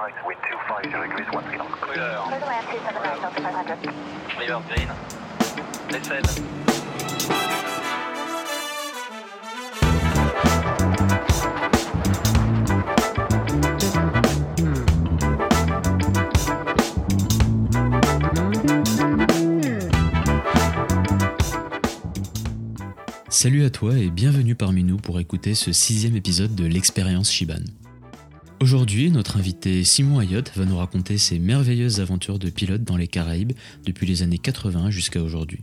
right, wind 250 degrees, one feet on clear. Clear to land 279, Delta 500. Clear, green. Listen. Salut à toi et bienvenue parmi nous pour écouter ce sixième épisode de l'expérience Shiban. Aujourd'hui, notre invité Simon Ayotte va nous raconter ses merveilleuses aventures de pilote dans les Caraïbes depuis les années 80 jusqu'à aujourd'hui.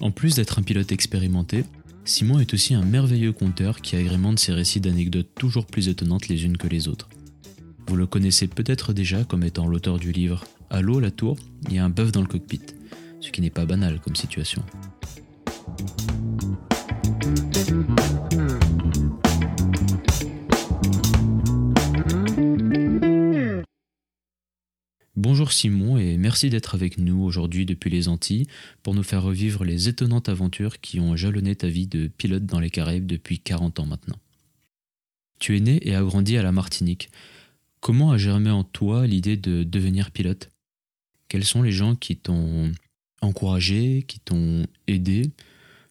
En plus d'être un pilote expérimenté, Simon est aussi un merveilleux conteur qui agrémente ses récits d'anecdotes toujours plus étonnantes les unes que les autres. Vous le connaissez peut-être déjà comme étant l'auteur du livre Allô la tour, il y a un bœuf dans le cockpit, ce qui n'est pas banal comme situation. Bonjour Simon et merci d'être avec nous aujourd'hui depuis les Antilles pour nous faire revivre les étonnantes aventures qui ont jalonné ta vie de pilote dans les Caraïbes depuis 40 ans maintenant. Tu es né et as grandi à la Martinique. Comment a germé en toi l'idée de devenir pilote? Quels sont les gens qui t'ont encouragé, qui t'ont aidé,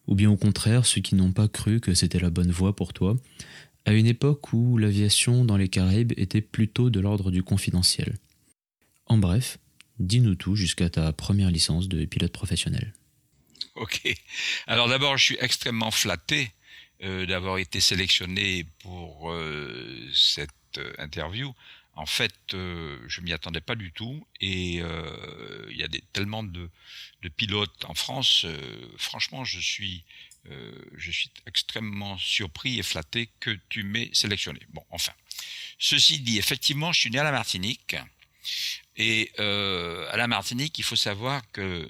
ou bien au contraire ceux qui n'ont pas cru que c'était la bonne voie pour toi, à une époque où l'aviation dans les Caraïbes était plutôt de l'ordre du confidentiel en bref, dis-nous tout jusqu'à ta première licence de pilote professionnel. Ok. Alors d'abord, je suis extrêmement flatté euh, d'avoir été sélectionné pour euh, cette euh, interview. En fait, euh, je m'y attendais pas du tout et il y a des, tellement de, de pilotes en France. franchement, je suis, je suis extrêmement surpris et flatté que tu m'aies sélectionné. Bon, enfin. Ceci dit, effectivement, je suis né à la Martinique. Et euh, à la Martinique, il faut savoir que euh,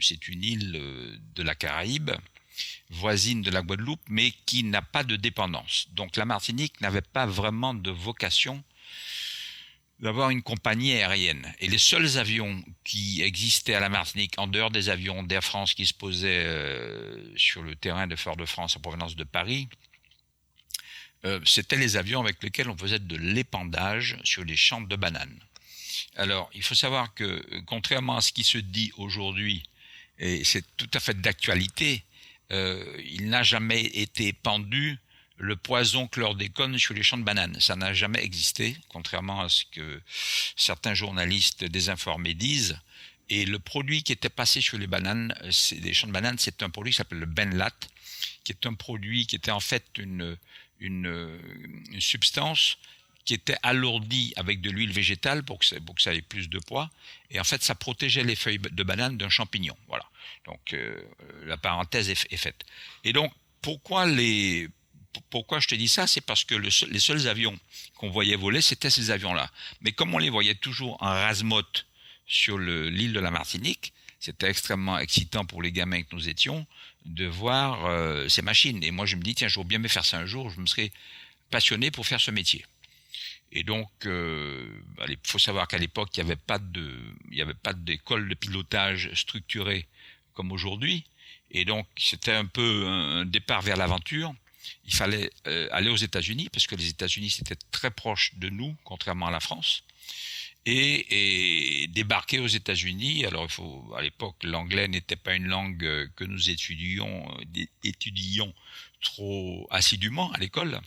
c'est une île euh, de la Caraïbe, voisine de la Guadeloupe, mais qui n'a pas de dépendance. Donc la Martinique n'avait pas vraiment de vocation d'avoir une compagnie aérienne. Et les seuls avions qui existaient à la Martinique, en dehors des avions d'Air France qui se posaient sur le terrain de Fort-de-France en provenance de Paris, euh, c'était les avions avec lesquels on faisait de l'épandage sur les champs de bananes. Alors, il faut savoir que, euh, contrairement à ce qui se dit aujourd'hui, et c'est tout à fait d'actualité, euh, il n'a jamais été pendu le poison chlordécone sur les champs de bananes. Ça n'a jamais existé, contrairement à ce que certains journalistes désinformés disent. Et le produit qui était passé sur les bananes, des champs de bananes, c'est un produit qui s'appelle le Benlat, qui est un produit qui était en fait une substance qui était alourdi avec de l'huile végétale pour que, ça, ait plus de poids. Et en fait, ça protégeait les feuilles de banane d'un champignon. Voilà. Donc, euh, la parenthèse est, faite. Et donc, pourquoi je te dis ça? C'est parce que le, les seuls avions qu'on voyait voler, c'était ces avions-là. Mais comme on les voyait toujours en rasemote sur l'île de la Martinique, c'était extrêmement excitant pour les gamins que nous étions de voir euh, ces machines. Et moi, je me dis, tiens, j'aurais bien aimé faire ça un jour, je me serais passionné pour faire ce métier. Et donc, euh, il faut savoir qu'à l'époque, il n'y avait pas de, il avait pas d'école de pilotage structurée comme aujourd'hui. Et donc, c'était un peu un départ vers l'aventure. Il fallait euh, aller aux États-Unis parce que les États-Unis c'était très proche de nous, contrairement à la France. Et, et débarquer aux États-Unis. Alors, il faut, à l'époque, l'anglais n'était pas une langue que nous étudions, étudions trop assidûment à l'école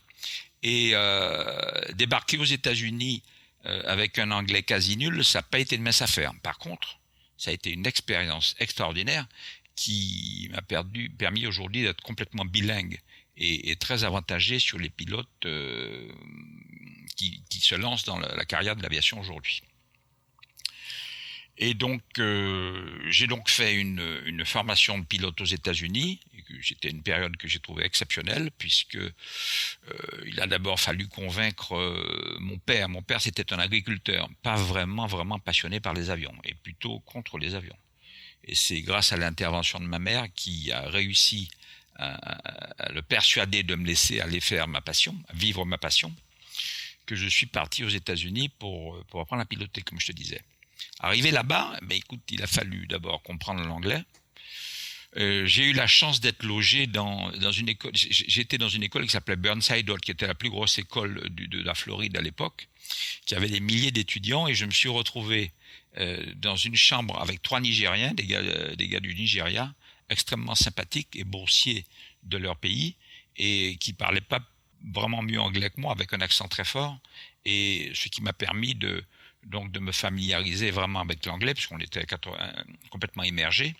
et euh, débarquer aux États-Unis euh, avec un anglais quasi nul, ça n'a pas été une mince affaire. Par contre, ça a été une expérience extraordinaire qui m'a permis aujourd'hui d'être complètement bilingue et, et, très avantagé sur les pilotes euh, qui, qui, se lancent dans la, la carrière de l'aviation aujourd'hui. Et donc, euh, j'ai donc fait une, une, formation de pilote aux États-Unis. C'était une période que j'ai trouvée exceptionnelle, puisque euh, il a d'abord fallu convaincre euh, mon père. Mon père, c'était un agriculteur, pas vraiment, vraiment passionné par les avions, et plutôt contre les avions. Et c'est grâce à l'intervention de ma mère qui a réussi à, le persuader de me laisser aller faire ma passion, vivre ma passion, que je suis parti aux États-Unis pour, pour apprendre à piloter, comme je te disais. Arrivé là-bas, ben écoute, il a fallu d'abord comprendre l'anglais, euh, j'ai eu la chance d'être logé dans, dans une école. J'étais dans une école qui s'appelait Burnside Hall, qui était la plus grosse école de la Floride à l'époque, qui avait des milliers d'étudiants, et je me suis retrouvé euh, dans une chambre avec trois Nigériens, des gars, euh, des gars du Nigeria, extrêmement sympathiques et boursiers de leur pays, et qui parlaient pas vraiment mieux anglais que moi, avec un accent très fort, et ce qui m'a permis de donc de me familiariser vraiment avec l'anglais, puisqu'on était complètement immergé.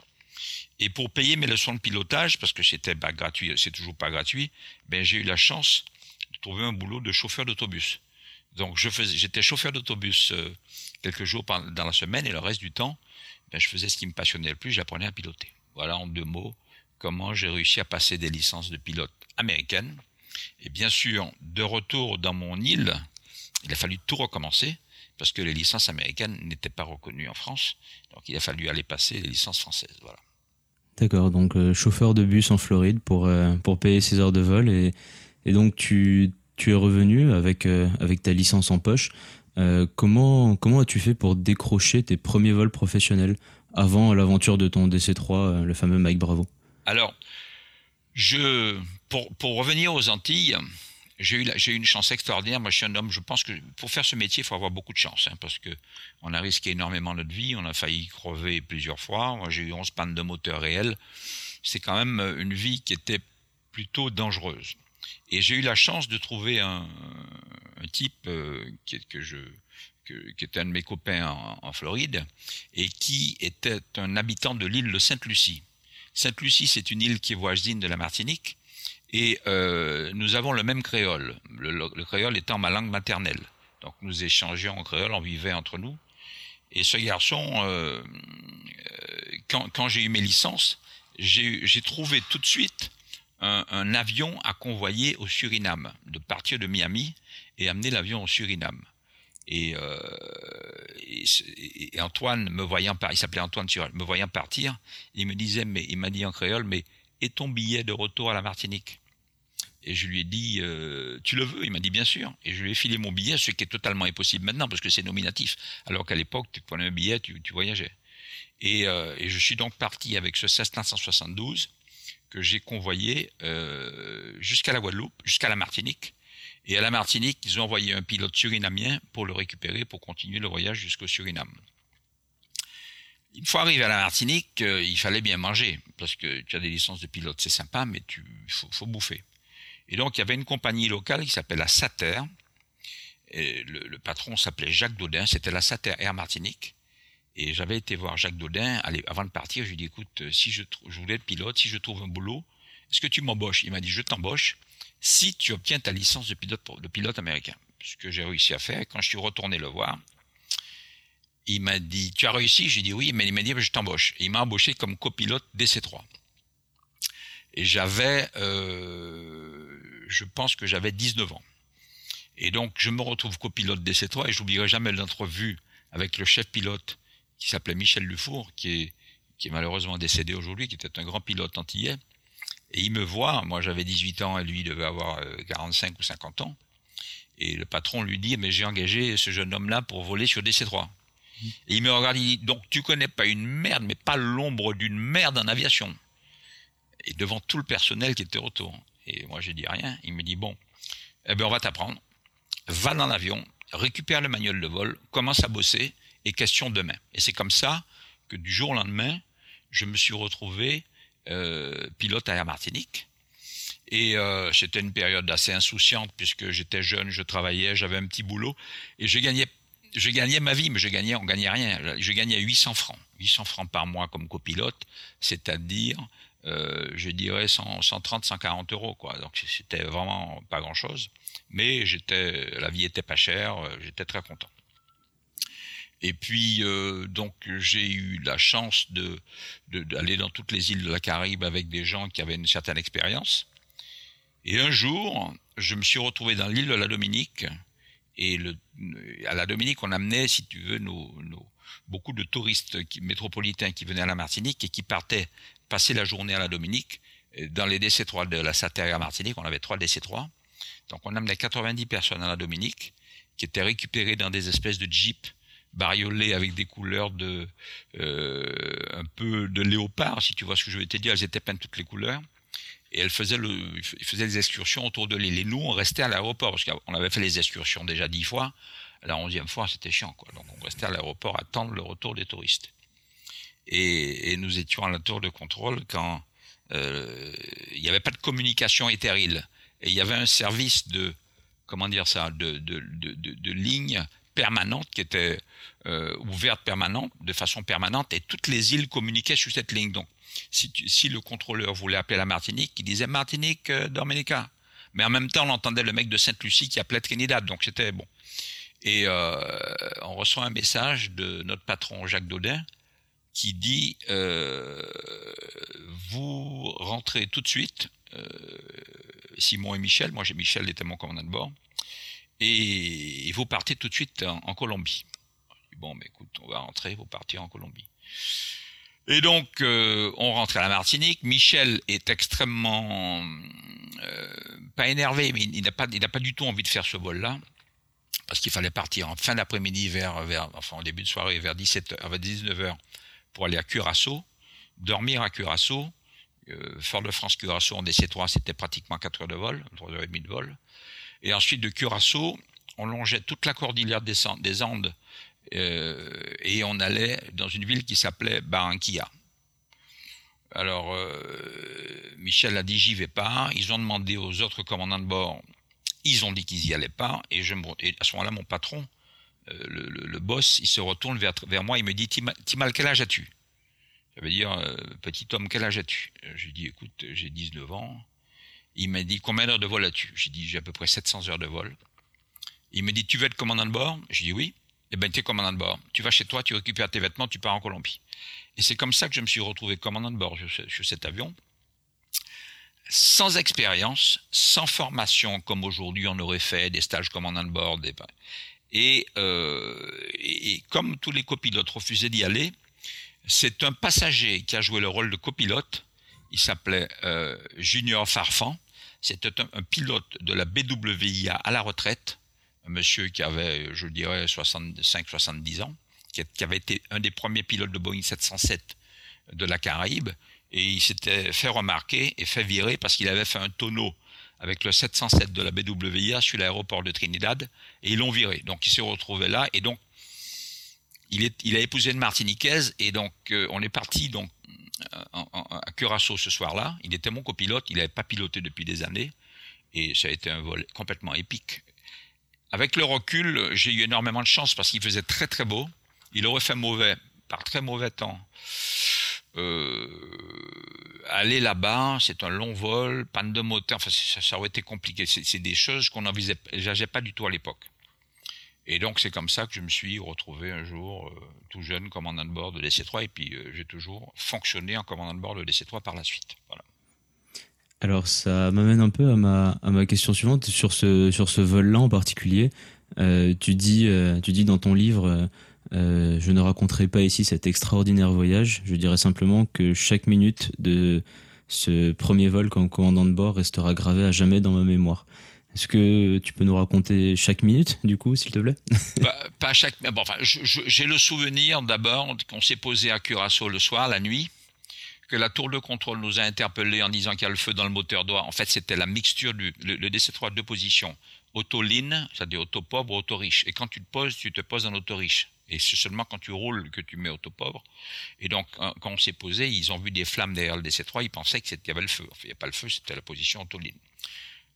Et pour payer mes leçons de pilotage, parce que c'était pas gratuit, c'est toujours pas gratuit, ben j'ai eu la chance de trouver un boulot de chauffeur d'autobus. Donc je faisais, j'étais chauffeur d'autobus euh, quelques jours dans la semaine et le reste du temps, ben, je faisais ce qui me passionnait le plus, j'apprenais à piloter. Voilà en deux mots comment j'ai réussi à passer des licences de pilote américaines. Et bien sûr, de retour dans mon île, il a fallu tout recommencer parce que les licences américaines n'étaient pas reconnues en France. Donc il a fallu aller passer les licences françaises. Voilà. D'accord, donc euh, chauffeur de bus en Floride pour, euh, pour payer ses heures de vol. Et, et donc tu, tu es revenu avec, euh, avec ta licence en poche. comment comment as-tu fait pour décrocher tes premiers vols professionnels avant l'aventure de ton DC3, le fameux Mike Bravo? Alors, je, pour, pour revenir aux Antilles, j'ai eu, j'ai eu une chance extraordinaire. Moi, je suis un homme, je pense que pour faire ce métier, il faut avoir beaucoup de chance, hein, parce que on a risqué énormément notre vie, on a failli crever plusieurs fois. Moi, j'ai eu 11 pannes de moteur réelles. C'est quand même une vie qui était plutôt dangereuse. Et j'ai eu la chance de trouver un, type euh, qui, que je, qui était un de mes copains en, Floride et qui était un habitant de l'île de Sainte-Lucie. Sainte-Lucie, c'est une île qui est voisine de la Martinique et euh, nous avons le même créole, le, créole étant ma langue maternelle. Donc nous échangeons en créole, on vivait entre nous. Et ce garçon, euh, euh quand, quand j'ai eu mes licences, j'ai trouvé tout de suite un, un, avion à convoyer au Suriname, de partir de Miami et amener l'avion au Suriname. Et, euh, et, Antoine me voyant il s'appelait Antoine me voyant partir, il me disait, mais il m'a dit en créole, mais et ton billet de retour à la Martinique? Et je lui ai dit, euh, tu le veux? Il m'a dit, bien sûr. Et je lui ai filé mon billet, ce qui est totalement impossible maintenant, parce que c'est nominatif. Alors qu'à l'époque, tu prenais un billet, tu, tu voyageais. Et, euh, je suis donc parti avec ce Cessna 172 que j'ai convoyé euh, jusqu'à la Guadeloupe, jusqu'à la Martinique. Et à la Martinique, ils ont envoyé un pilote surinamien pour le récupérer, pour continuer le voyage jusqu'au Suriname. Une fois arrivé à la Martinique, il fallait bien manger, parce que tu as des licences de pilote, c'est sympa, mais faut, faut bouffer. Et donc, il y avait une compagnie locale qui s'appelle la Sater. Le, patron s'appelait Jacques Daudin. C'était la Sater Air Martinique. Et j'avais été voir Jacques Daudin avant de partir. Je lui ai dit, écoute, si je, je voulais être pilote, si je trouve un boulot, est-ce que tu m'embauches? Il m'a dit, je t'embauche si tu obtiens ta licence de pilote, de pilote américain. Ce que j'ai réussi à faire. Quand je suis retourné le voir, il m'a dit, tu as réussi? J'ai dit oui, mais il m'a dit, je t'embauche. Il m'a embauché comme copilote DC3. Et j'avais, euh, je pense que j'avais 19 ans. Et donc, je me retrouve copilote DC3 et j'oublierai jamais l'entrevue avec le chef pilote qui s'appelait Michel Dufour, qui est, qui est malheureusement décédé aujourd'hui, qui était un grand pilote antillais. Et il me voit, moi j'avais 18 ans et lui devait avoir 45 euh, ou 50 ans. Et le patron lui dit, mais j'ai engagé ce jeune homme-là pour voler sur DC3. Et il me regarde, il dit, donc tu connais pas une merde, mais pas l'ombre d'une merde en aviation et devant tout le personnel qui était autour. Et moi, j'ai dit rien. Il me dit, bon, eh ben, on va t'apprendre. Va dans l'avion, récupère le manuel de vol, commence à bosser et question demain. Et c'est comme ça que du jour au lendemain, je me suis retrouvé euh, pilote à Air Martinique. Et euh, c'était une période assez insouciante puisque j'étais jeune, je travaillais, j'avais un petit boulot et je gagnais, je gagnais ma vie, mais je gagnais, on gagnait rien. Je gagnais 800 francs, 800 francs par mois comme copilote, c'est-à-dire euh, je dirais 130, 140 euros, quoi. Donc c'était vraiment pas grand chose. Mais j'étais, la vie était pas chère, euh, j'étais très content. Et puis euh, donc j'ai eu la chance de d'aller dans toutes les îles de la Caraïbe avec des gens qui avaient une certaine expérience. Et un jour, je me suis retrouvé dans l'île de la Dominique. Et le, à la Dominique, on amenait, si tu veux, nos, nos beaucoup de touristes métropolitains qui venaient à la Martinique et qui partaient passer la journée à la Dominique. Dans les DC3 de la Sateria Martinique, on avait trois DC3. Donc on amenait 90 personnes à la Dominique qui étaient récupérées dans des espèces de jeeps bariolées avec des couleurs de un peu de léopard, si tu vois ce que je veux te dire. Elles étaient peintes toutes les couleurs et elle faisait le, des excursions autour de l'île. Et nous, on restait à l'aéroport parce qu'on avait fait les excursions déjà dix fois. La onzième fois, c'était chiant, quoi. Donc, on restait à l'aéroport à attendre le retour des touristes. Et, et nous étions à la tour de contrôle quand euh, il n'y avait pas de communication éthérile. Et il y avait un service de, comment dire ça, de, de, de, de, ligne permanente qui était euh, ouverte permanente, de façon permanente, et toutes les îles communiquaient sur cette ligne. Donc, si, le contrôleur voulait appeler la Martinique, il disait Martinique, euh, Dominica. Mais en même temps, on entendait le mec de Sainte-Lucie qui appelait Trinidad, donc c'était bon. Et euh, on reçoit un message de notre patron Jacques Daudin qui dit euh, vous rentrez tout de suite, Simon et Michel, moi j'ai Michel était mon commandant de bord, et, vous partez tout de suite en, Colombie. Bon, mais écoute, on va rentrer, vous partez en Colombie. Et donc, euh, on rentre à la Martinique. Michel est extrêmement euh, pas énervé, mais il n'a pas, il n'a pas du tout envie de faire ce vol-là parce qu'il fallait partir en fin d'après-midi vers, vers, enfin en début de soirée vers 17 vers 19 h pour aller à Curaçao, dormir à Curaçao. Euh, Fort-de-France Curaçao en DC3, c'était pratiquement 4 heures de vol, 3 heures et demie de vol. Et ensuite de Curaçao, on longeait toute la cordillère des Andes euh, et on allait dans une ville qui s'appelait Barranquilla. Alors, euh, Michel a dit j'y vais pas. Ils ont demandé aux autres commandants de bord. Ils ont dit qu'ils y allaient pas. Et, je à ce moment-là, mon patron, euh, le, boss, il se retourne vers, moi. Il me dit Timal, quel âge as-tu? Ça veut dire petit homme, quel âge as-tu? J'ai dit écoute, j'ai 19 ans. Il m'a dit combien d'heures de vol as-tu? J'ai dit j'ai à peu près 700 heures de vol. Il me dit tu veux être commandant de bord? J'ai dit oui eh ben, tu es commandant de bord. Tu vas chez toi, tu récupères tes vêtements, tu pars en Colombie. Et c'est comme ça que je me suis retrouvé commandant de bord sur, cet avion. Sans expérience, sans formation, comme aujourd'hui on aurait fait des stages commandant de bord. Et, et, comme tous les copilotes refusaient d'y aller, c'est un passager qui a joué le rôle de copilote. Il s'appelait euh, Junior Farfan. C'était un, pilote de la BWIA à la retraite un monsieur qui avait, je dirais, 65-70 ans, qui, avait été un des premiers pilotes de Boeing 707 de la Caraïbe, et il s'était fait remarquer et fait virer parce qu'il avait fait un tonneau avec le 707 de la BWIA sur l'aéroport de Trinidad, et ils l'ont viré. Donc il s'est retrouvé là, et donc il, est, il a épousé une Martiniquaise, et donc euh, on est parti donc à Curaçao ce soir-là. Il était mon copilote, il n'avait pas piloté depuis des années, et ça a été un vol complètement épique. Avec le recul, j'ai eu énormément de chance parce qu'il faisait très très beau. Il aurait fait mauvais, par très mauvais temps. Euh, aller là-bas, c'est un long vol, panne de moteur, enfin, ça, aurait été compliqué. C'est des choses qu'on n'envisageait pas du tout à l'époque. Et donc c'est comme ça que je me suis retrouvé un jour euh, tout jeune commandant de bord de DC3 et puis euh, j'ai toujours fonctionné en commandant de bord de DC3 par la suite. Voilà. Alors ça m'amène un peu à ma, à ma question suivante sur ce, sur ce vol-là en particulier. Tu, dis, tu dis dans ton livre, euh, je ne raconterai pas ici cet extraordinaire voyage, je dirais simplement que chaque minute de ce premier vol comme commandant de bord restera gravée à jamais dans ma mémoire. Est-ce que tu peux nous raconter chaque minute, du coup, s'il te plaît? Pas, chaque. Bon, enfin, j'ai le souvenir d'abord qu'on s'est posé à Curaçao le soir, la nuit, que la tour de contrôle nous a interpellés en disant qu'il y a le feu dans le moteur droit. En fait, c'était la mixture du le, DC3 de deux positions. Auto-lean, c'est-à-dire auto-pauvre, auto-riche. Et quand tu te poses, tu te poses en auto-riche. Et c'est seulement quand tu roules que tu mets auto-pauvre. Et donc, quand on s'est posé, ils ont vu des flammes derrière le DC3, ils pensaient qu'il y avait le feu. Enfin, il n'y a pas le feu, c'était la position auto-lean.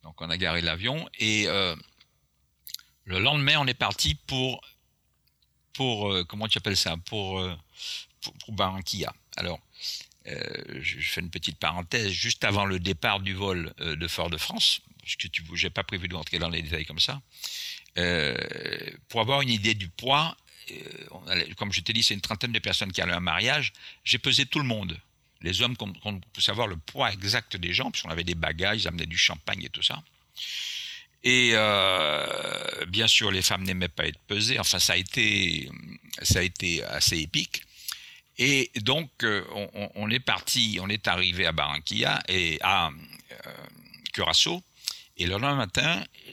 Donc, on a garé l'avion. Et euh, le lendemain, on est parti pour, pour euh, comment tu appelles ça, pour, euh, pour, pour Barranquilla. Alors, je fais une petite parenthèse, juste avant le départ du vol de Fort-de-France, parce que tu n'ai pas prévu de rentrer dans les détails comme ça, pour avoir une idée du poids, comme je t'ai dit, c'est une trentaine de personnes qui allaient à un mariage, j'ai pesé tout le monde. Les hommes, pour savoir le poids exact des gens, puisqu'on avait des bagages, ils amenaient du champagne et tout ça. Et bien sûr, les femmes n'aimaient pas être pesées. Enfin, ça a été, ça a été assez épique. Et donc, euh, on, est parti, on est arrivé à Barranquilla et à euh, Curaçao. Et le lendemain matin, euh,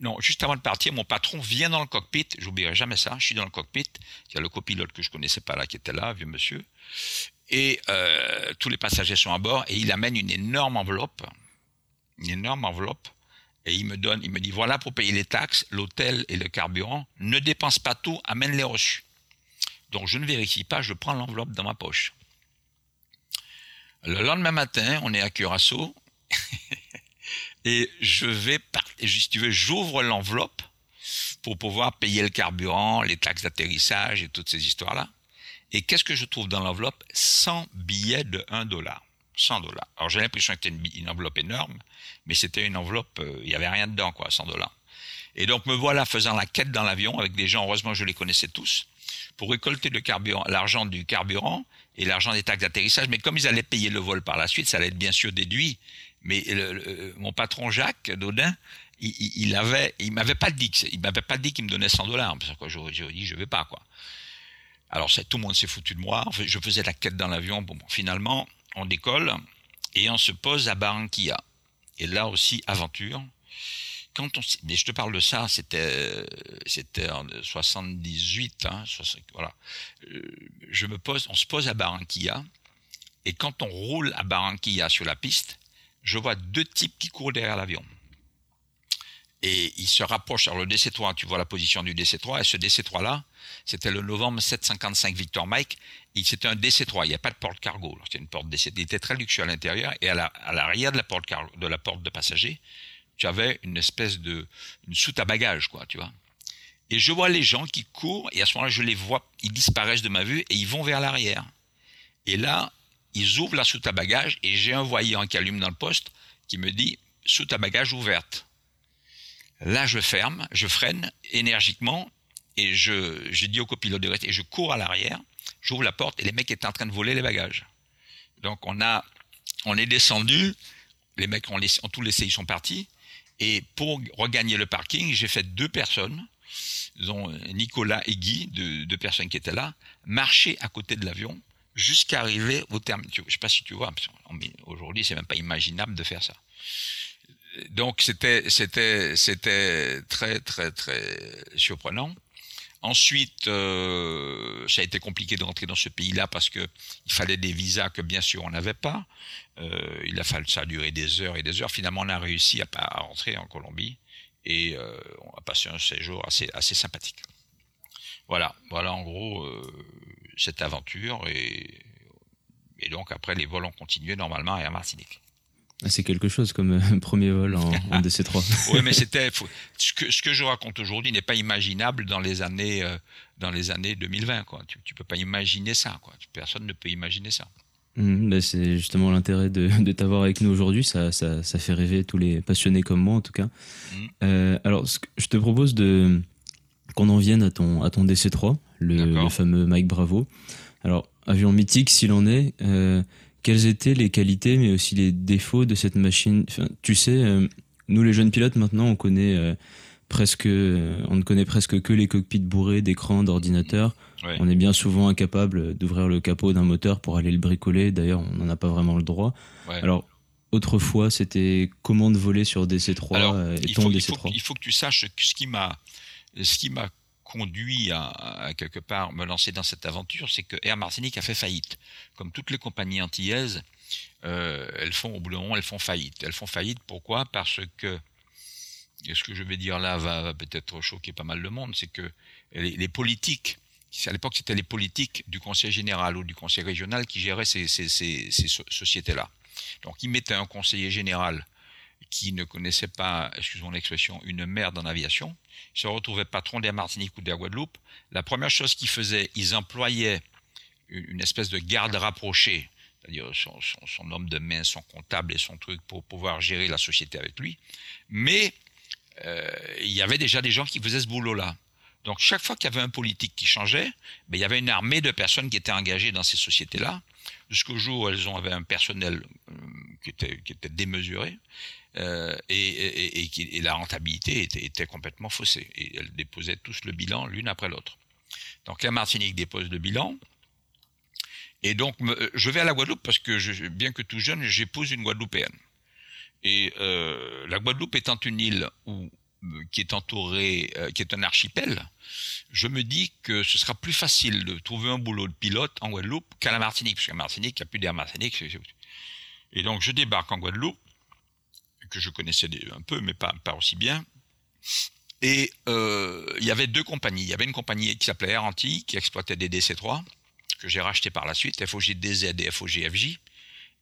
non, juste avant de partir, mon patron vient dans le cockpit. J'oublierai jamais ça. Je suis dans le cockpit Il y a le copilote que je connaissais pas là qui était là, vieux monsieur. Et euh, tous les passagers sont à bord et il amène une énorme enveloppe, une énorme enveloppe. Et il me donne, il me dit voilà pour payer les taxes, l'hôtel et le carburant. Ne dépense pas tout, amène les reçus. Donc je ne vérifie pas, je prends l'enveloppe dans ma poche. Le lendemain matin, on est à Curaçao et je vais, si tu veux, j'ouvre l'enveloppe pour pouvoir payer le carburant, les taxes d'atterrissage et toutes ces histoires-là. Et qu'est-ce que je trouve dans l'enveloppe? 100 billets de 1 dollar. 100 dollars. Alors j'ai l'impression que c'était une, enveloppe énorme, mais c'était une enveloppe, euh, il n'y avait rien dedans, quoi, 100 dollars. Et donc me voilà faisant la quête dans l'avion avec des gens, heureusement je les connaissais tous, pour récolter le carburant, l'argent du carburant et l'argent des taxes d'atterrissage. Mais comme ils allaient payer le vol par la suite, ça allait être bien sûr déduit. Mais mon patron Jacques Daudin, il, il avait, il m'avait pas dit, il m'avait pas dit qu'il me donnait 100 dollars. Parce que j'aurais dit, je vais pas, quoi. Alors, tout le monde s'est foutu de moi. je faisais la quête dans l'avion. Bon, finalement, on décolle et on se pose à Barranquilla. Et là aussi, aventure quand on, mais je te parle de ça, c'était, c'était en 78, hein, voilà. Euh, je me pose, on se pose à Barranquilla, et quand on roule à Barranquilla sur la piste, je vois deux types qui courent derrière l'avion. Et ils se rapprochent. Alors le DC-3, tu vois la position du DC-3, et ce DC-3-là, c'était le novembre 755 Victor Mike. C'était un DC-3, il n'y a pas de porte cargo. C'était une porte DC, il était très luxueux à l'intérieur, et à l'arrière de la porte de la porte de passager, tu avais une espèce de une soute à bagages, quoi, tu vois. Et je vois les gens qui courent, et à ce moment-là, je les vois, ils disparaissent de ma vue, et ils vont vers l'arrière. Et là, ils ouvrent la soute à bagages, et j'ai un voyant qui allume dans le poste, qui me dit, soute à bagages ouverte. Là, je ferme, je freine énergiquement, et je, dis au copilote de rester, et je cours à l'arrière, j'ouvre la porte, et les mecs étaient en train de voler les bagages. Donc, on a, on est descendu, les mecs ont, ont tout laissé, ils sont partis, et pour regagner le parking, j'ai fait deux personnes, dont Nicolas et Guy, deux, personnes qui étaient là, marcher à côté de l'avion jusqu'à arriver au terme. Je ne sais pas si tu vois, aujourd'hui c'est même pas imaginable de faire ça. Donc c'était c'était c'était très très très surprenant. Ensuite, euh, ça a été compliqué de rentrer dans ce pays-là parce que il fallait des visas que bien sûr on n'avait pas. Euh, il a fallu ça a duré des heures et des heures. Finalement, on a réussi à, à rentrer en Colombie et euh, on a passé un séjour assez assez sympathique. Voilà, voilà en gros cette aventure et, et donc après les vols ont continué normalement à Martinique. Ah, c'est quelque chose comme un premier vol en, DC3. oui, mais c'était ce que, ce que je raconte aujourd'hui n'est pas imaginable dans les années euh, dans les années 2020 quoi. Tu, tu peux pas imaginer ça quoi. Personne ne peut imaginer ça. Mmh, bah, c'est justement l'intérêt de, de t'avoir avec nous aujourd'hui. Ça, ça, ça, fait rêver tous les passionnés comme moi en tout cas. Mmh. Euh, alors, ce que je te propose de qu'on en vienne à ton à ton DC3, le, le fameux Mike Bravo. Alors, avion mythique s'il en est. Euh, quelles étaient les qualités mais aussi les défauts de cette machine? Tu sais, euh, nous les jeunes pilotes maintenant, on connaît euh, presque, on ne connaît presque que les cockpits bourrés d'écrans, d'ordinateurs. On est bien souvent incapable d'ouvrir le capot d'un moteur pour aller le bricoler. D'ailleurs, on n'en a pas vraiment le droit. Alors, autrefois, c'était comment de voler sur DC3 et ton DC3 il faut, que tu saches ce qui m'a, ce qui m'a conduit à, quelque part me lancer dans cette aventure, c'est que Air Martinique a fait faillite. Comme toutes les compagnies antillaises, euh, elles font au bout moment, elles font faillite. Elles font faillite pourquoi? Parce que et ce que je vais dire là va, peut-être choquer pas mal de monde, c'est que les, politiques, à l'époque c'était les politiques du conseil général ou du conseil régional qui géraient ces, ces sociétés-là. Donc ils mettaient un conseiller général qui ne connaissait pas, excusez-moi l'expression, une merde en aviation, se retrouvait patron d'Air Martinique ou d'Air Guadeloupe, la première chose qu'ils faisaient, ils employaient une espèce de garde rapproché, c'est-à-dire son, homme de main, son comptable et son truc pour pouvoir gérer la société avec lui. Mais euh, il y avait déjà des gens qui faisaient ce boulot-là. Donc chaque fois qu'il y avait un politique qui changeait, ben, il y avait une armée de personnes qui étaient engagées dans ces sociétés-là. Jusqu'au jour où elles avaient un personnel euh, qui était démesuré. Euh, et, et, la rentabilité était, complètement faussée. Et elles déposaient tous le bilan l'une après l'autre. Donc la Martinique dépose le bilan. Et donc euh, je vais à la Guadeloupe parce que je, bien que tout jeune, j'épouse une Guadeloupéenne. Et euh, la Guadeloupe étant une île où qui est entouré, euh, qui est un archipel, je me dis que ce sera plus facile de trouver un boulot de pilote en Guadeloupe qu'à la Martinique, parce qu'à Martinique, il n'y a plus d'air Martinique. Et donc, je débarque en Guadeloupe, que je connaissais un peu, mais pas, aussi bien. Et euh, il y avait deux compagnies. Il y avait une compagnie qui s'appelait Air Antilles, qui exploitait des DC-3, que j'ai racheté par la suite, FOG-DZ et FOG-FJ,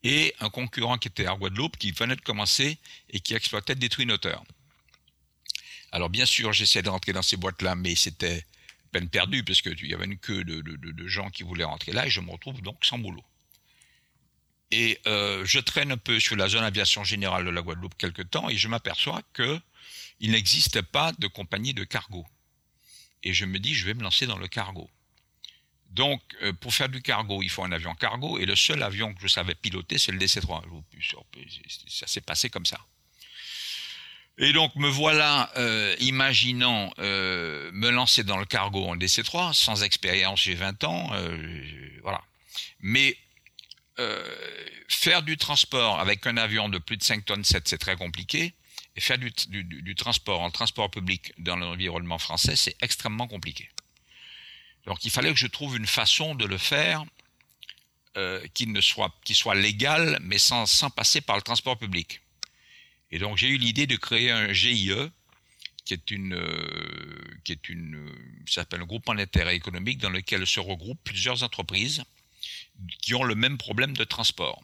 et un concurrent qui était Air Guadeloupe, qui venait de commencer et qui exploitait des Twin. Alors bien sûr, j'essayais de rentrer dans ces boîtes-là, mais c'était peine perdue, parce qu'il y avait une queue de, de, gens qui voulaient rentrer là, et je me retrouve donc sans boulot. Et euh, je traîne un peu sur la zone aviation générale de la Guadeloupe quelque temps, et je m'aperçois que il n'existe pas de compagnie de cargo. Et je me dis, je vais me lancer dans le cargo. Donc, euh, pour faire du cargo, il faut un avion cargo, et le seul avion que je savais piloter, c'est le DC-3. Ça s'est passé comme ça. Et donc me voilà euh, imaginant me lancer dans le cargo en DC3 sans expérience, j'ai 20 ans, voilà. Mais faire du transport avec un avion de plus de 5 tonnes 7, c'est très compliqué. Et faire du, transport en transport public dans l'environnement français, c'est extrêmement compliqué. Donc il fallait que je trouve une façon de le faire soit qui soit légal, mais sans, passer par le transport public. Et donc j'ai eu l'idée de créer un GIE qui est une, euh, qui est une, euh, s'appelle un groupe d'intérêt économique dans lequel se regroupent plusieurs entreprises qui ont le même problème de transport.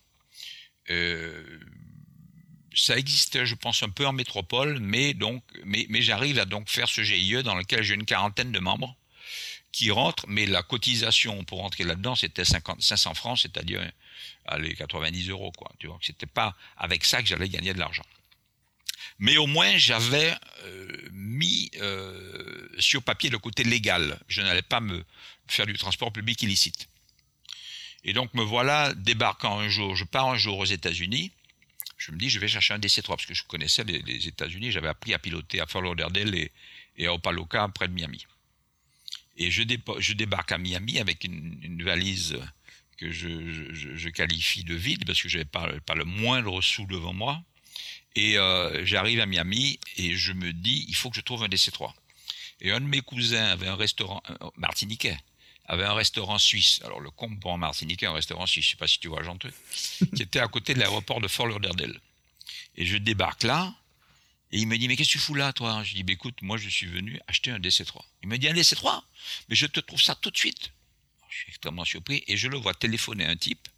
Euh, ça existait, je pense, un peu en métropole, mais mais, j'arrive à donc faire ce GIE dans lequel j'ai une quarantaine de membres qui rentrent, mais la cotisation pour rentrer là-dedans, c'était 500 francs, c'est-à-dire, allez, 90 euros, quoi. Tu vois, c'était pas avec ça que j'allais gagner de l'argent mais au moins j'avais euh, mis euh, sur papier le côté légal. Je n'allais pas me faire du transport public illicite. Et donc me voilà débarquant un jour, je pars un jour aux États-Unis. Je me dis, je vais chercher un DC-3 parce que je connaissais les, États-Unis. J'avais appris à piloter à Fort Lauderdale et, à Opaloka près de Miami. Et je, débarque à Miami avec une, valise que je, qualifie de vide parce que je n'avais pas, le moindre sou devant moi. Et euh, j'arrive à Miami et je me dis, il faut que je trouve un DC-3. Et un de mes cousins avait un restaurant martiniquais, avait un restaurant suisse. Alors le comte martiniquais, un restaurant suisse, je sais pas si tu vois, Jean qui était à côté de l'aéroport de Fort Lauderdale. Et je débarque là, et il me dit, mais qu'est-ce que tu fous là, toi? Je dis, bah, écoute, moi je suis venu acheter un DC-3. Il me dit, un DC-3 Mais je te trouve ça tout de suite. Je suis extrêmement surpris, et je le vois téléphoner à un type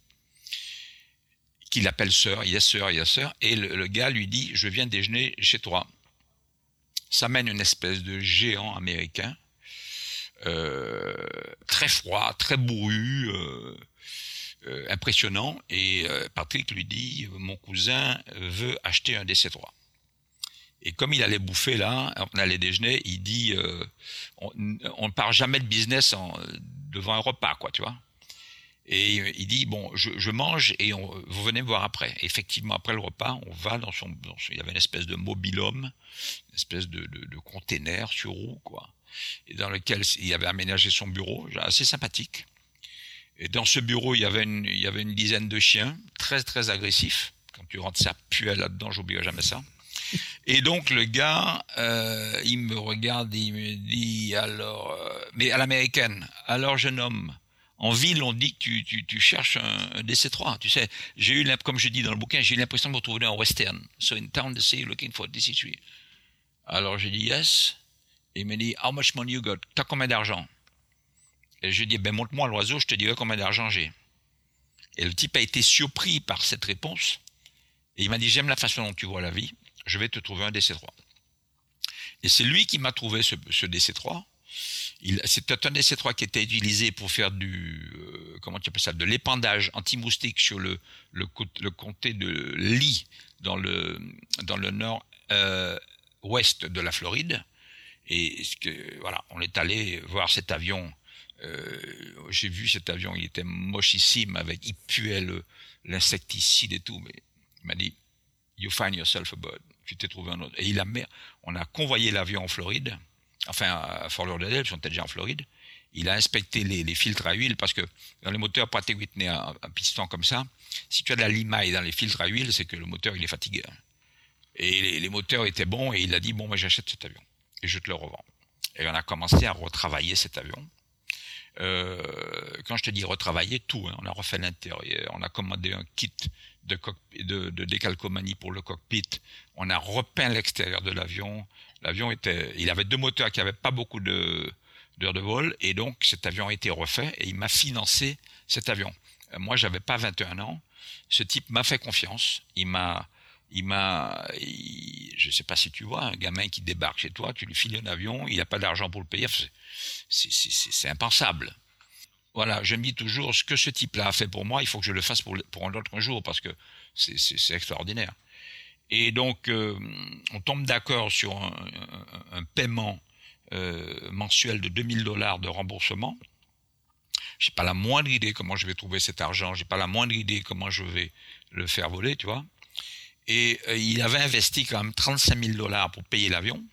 qu'il appelle sœur, yes sœur, yes sœur, et le, gars lui dit je viens déjeuner chez toi. Ça mène une espèce de géant américain, euh, très froid, très bourru, euh, euh, impressionnant, et Patrick lui dit mon cousin veut acheter un DC3. Et comme il allait bouffer là, on allait déjeuner, il dit on ne part jamais de business en, devant un repas, quoi, tu vois. Et il dit bon, je, mange et vous venez me voir après. effectivement, après le repas, on va dans son, il y avait une espèce de mobilhome, une espèce de, de, container sur roue quoi, dans lequel il avait aménagé son bureau, assez sympathique. Et dans ce bureau, il y avait une, il y avait une dizaine de chiens, très très agressifs. Quand tu rentres ça puait là-dedans, j'oublierai jamais ça. Et donc le gars, euh, il me regarde, il me dit alors, euh, mais à l'américaine, alors jeune homme, en ville, on dit que tu, tu, cherches un, DC-3. Tu sais, j'ai eu, comme je dis dans le bouquin, j'ai eu l'impression de me retrouver en western. So in town, they say, looking for DC-3. Alors j'ai dit yes. Il me dit, how much money you got? T'as combien d'argent? Et je dis, ben montre-moi l'oiseau, je te dirai combien d'argent j'ai. Et le type a été surpris par cette réponse. Et il m'a dit, j'aime la façon dont tu vois la vie, je vais te trouver un DC-3. Et c'est lui qui m'a trouvé ce, ce DC-3. C'était un DC3 qui était utilisé pour faire du euh, comment tu appelles ça de l'épandage anti-moustique sur le, le, comté de Lee dans le dans le nord euh, de la Floride et ce que voilà on est allé voir cet avion euh, j'ai vu cet avion il était mochissime avec il puait l'insecticide et tout mais il m'a dit you find yourself a bird tu t'es trouvé un autre et il a on a convoyé l'avion en Floride enfin à Fort Lauderdale, sont déjà en Floride. Il a inspecté les, filtres à huile parce que dans les moteurs Pratt Whitney, un, un, piston comme ça, si tu as de la limaille dans les filtres à huile, c'est que le moteur il est fatigué. Et les, les moteurs étaient bons et il a dit bon moi j'achète cet avion et je te le revends. Et on a commencé à retravailler cet avion. Euh, quand je te dis retravailler, tout, hein, on a refait l'intérieur, on a commandé un kit de, de, de, décalcomanie pour le cockpit, on a repeint l'extérieur de l'avion. L'avion était, il avait deux moteurs qui n'avaient pas beaucoup d'heures de vol, et donc cet avion a été refait et il m'a financé cet avion. Euh, moi, j'avais pas 21 ans. Ce type m'a fait confiance. Il m'a, il m'a, je sais pas si tu vois, un gamin qui débarque chez toi, tu lui files un avion, il n'a pas d'argent pour le payer, c'est impensable. Voilà, je me dis toujours, ce que ce type-là a fait pour moi, il faut que je le fasse pour, pour un autre jour, parce que c'est extraordinaire. Et donc, euh, on tombe d'accord sur un, un, paiement euh, mensuel de 2000 dollars de remboursement. J'ai pas la moindre idée comment je vais trouver cet argent, j'ai pas la moindre idée comment je vais le faire voler, tu vois. Et euh, il avait investi quand même 35 000 dollars pour payer l'avion.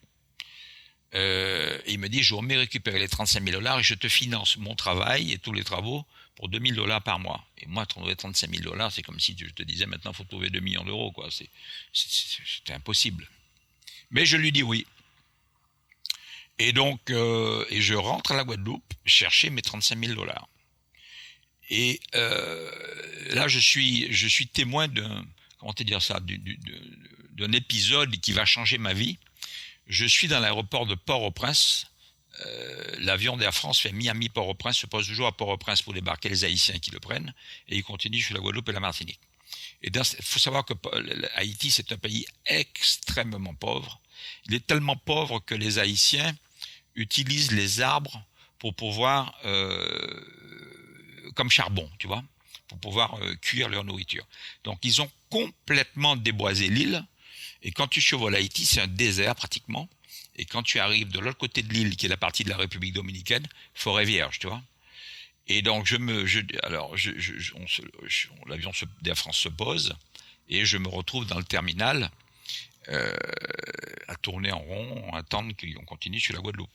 Euh, il me dit, je remets récupérer les 35 000 dollars et je te finance mon travail et tous les travaux pour 2 000 dollars par mois. Et moi, trouver 35 000 dollars, c'est comme si je te disais, maintenant, il faut trouver 2 millions d'euros. quoi. C'était impossible. Mais je lui dis oui. Et donc, euh, et je rentre à la Guadeloupe chercher mes 35 000 dollars. Et euh, là, je suis, je suis témoin d'un, comment dire ça, d'un épisode qui va changer ma vie. Je suis dans l'aéroport de Port-au-Prince. Euh, l'avion d'Air France fait Miami-Port-au-Prince, se pose toujours à Port-au-Prince pour débarquer les Haïtiens qui le prennent, et il continue sur la Guadeloupe et la Martinique. Et il faut savoir que Haïti, c'est un pays extrêmement pauvre. Il est tellement pauvre que les Haïtiens utilisent les arbres pour pouvoir, euh, comme charbon, tu vois, pour pouvoir euh, cuire leur nourriture. Donc ils ont complètement déboisé l'île. Et quand tu survoles Haïti, c'est un désert pratiquement. Et quand tu arrives de l'autre côté de l'île, qui est la partie de la République dominicaine, forêt vierge, tu vois. Et donc je me, je, alors je, je, l'avion d'Air France se pose et je me retrouve dans le terminal euh, à tourner en rond, à attendre qu'on continue sur la Guadeloupe.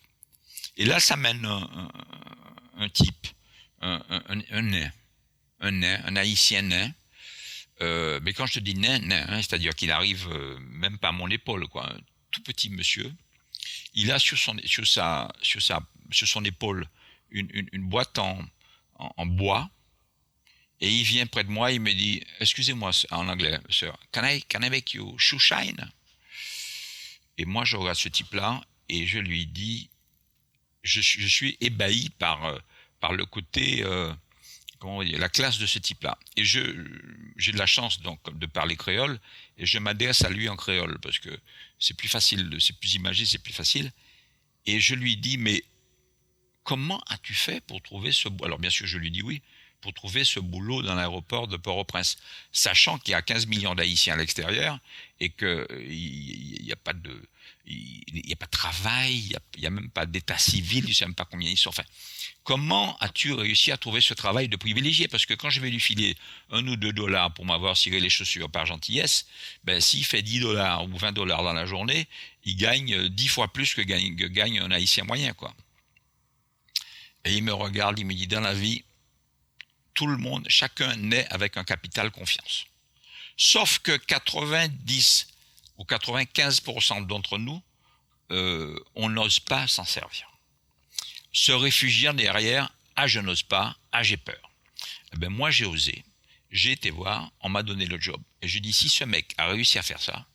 Et là, ça mène un, type, un, un, nain, un nain, un haïtien nain. Euh, mais quand je te dis nain, nain, hein, c'est-à-dire qu'il arrive euh, même pas à mon épaule, quoi, un tout petit monsieur. Il a sur son, sur sa, sur sa, sur son épaule une, une, boîte en, en, bois. Et il vient près de moi, il me dit, excusez-moi en anglais, sir, can I, can I make you shoe shine? Et moi, je regarde ce type-là et je lui dis, je, suis ébahi par, euh, par le côté, comment dire, la classe de ce type-là. Et je, j'ai de la chance donc de parler créole et je m'adresse à lui en créole parce que c'est plus facile, c'est plus imagé, c'est plus facile. Et je lui dis, mais comment as-tu fait pour trouver ce, alors bien sûr je lui dis oui, pour trouver ce boulot dans l'aéroport de Port-au-Prince, sachant qu'il y a 15 millions d'Haïtiens à l'extérieur et qu'il n'y a pas de il n'y a pas de travail, il n'y a, même pas d'état civil, je ne sais même pas combien ils sont. Enfin, comment as-tu réussi à trouver ce travail de privilégié? Parce que quand je vais lui filer un ou deux dollars pour m'avoir ciré les chaussures par gentillesse, ben, s'il fait 10 dollars ou 20 dollars dans la journée, il gagne 10 fois plus que gagne, que gagne un haïtien moyen, quoi. Et il me regarde, il me dit, dans la vie, tout le monde, chacun naît avec un capital confiance. Sauf que 90 ou 95% d'entre nous, euh, on n'ose pas s'en servir. Se réfugier derrière, ah je n'ose pas, ah j'ai peur. Eh ben moi j'ai osé, j'ai été voir, on m'a donné le job. Et je dis si ce mec a réussi à faire ça,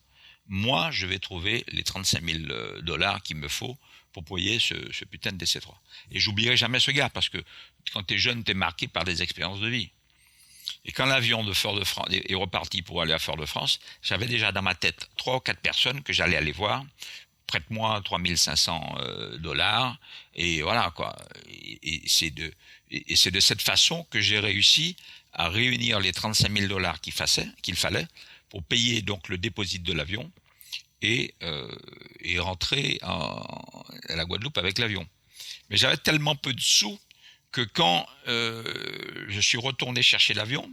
moi je vais trouver les 35 000 euh, dollars qu'il me faut pour payer ce, putain de DC3. Et j'oublierai jamais ce gars parce que quand tu es jeune, tu es marqué par des expériences de vie. Et quand l'avion de Fort-de-France est reparti pour aller à Fort-de-France, j'avais déjà dans ma tête trois ou quatre personnes que j'allais aller voir. Prête-moi 3500 euh, dollars. Et voilà, quoi. Et, c'est de, cette façon que j'ai réussi à réunir les 35 000 dollars qu'il fallait pour payer donc le dépôt de l'avion et, euh, et rentrer à la Guadeloupe avec l'avion. Mais j'avais tellement peu de sous que quand euh, je suis retourné chercher l'avion,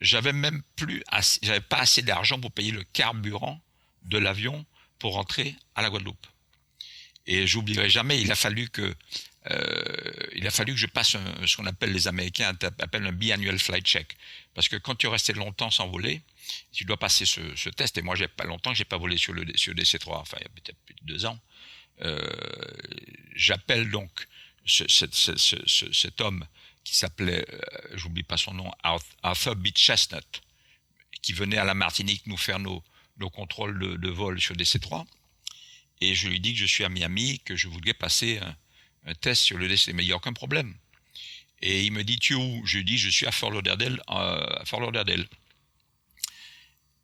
j'avais même plus, j'avais pas assez d'argent pour payer le carburant de l'avion pour rentrer à la Guadeloupe. Et j'oublierai jamais, il a fallu que il a fallu que je passe ce qu'on appelle les Américains appellent un biannual flight check, parce que quand tu restais longtemps sans voler, tu dois passer ce, test. Et moi, j'ai pas longtemps j'ai pas volé sur le sur DC3, enfin il y a peut-être plus de deux ans. J'appelle donc ce, cet homme qui s'appelait, j'oublie pas son nom, Arthur B. Chestnut, qui venait à la Martinique nous faire nos, contrôles de, vol sur DC3 et je lui dis que je suis à Miami, que je voulais passer un, test sur le DC, mais il n'y a aucun problème. Et il me dit, tu es où? Je lui dis, je suis à Fort Lauderdale. Euh, à Fort Lauderdale.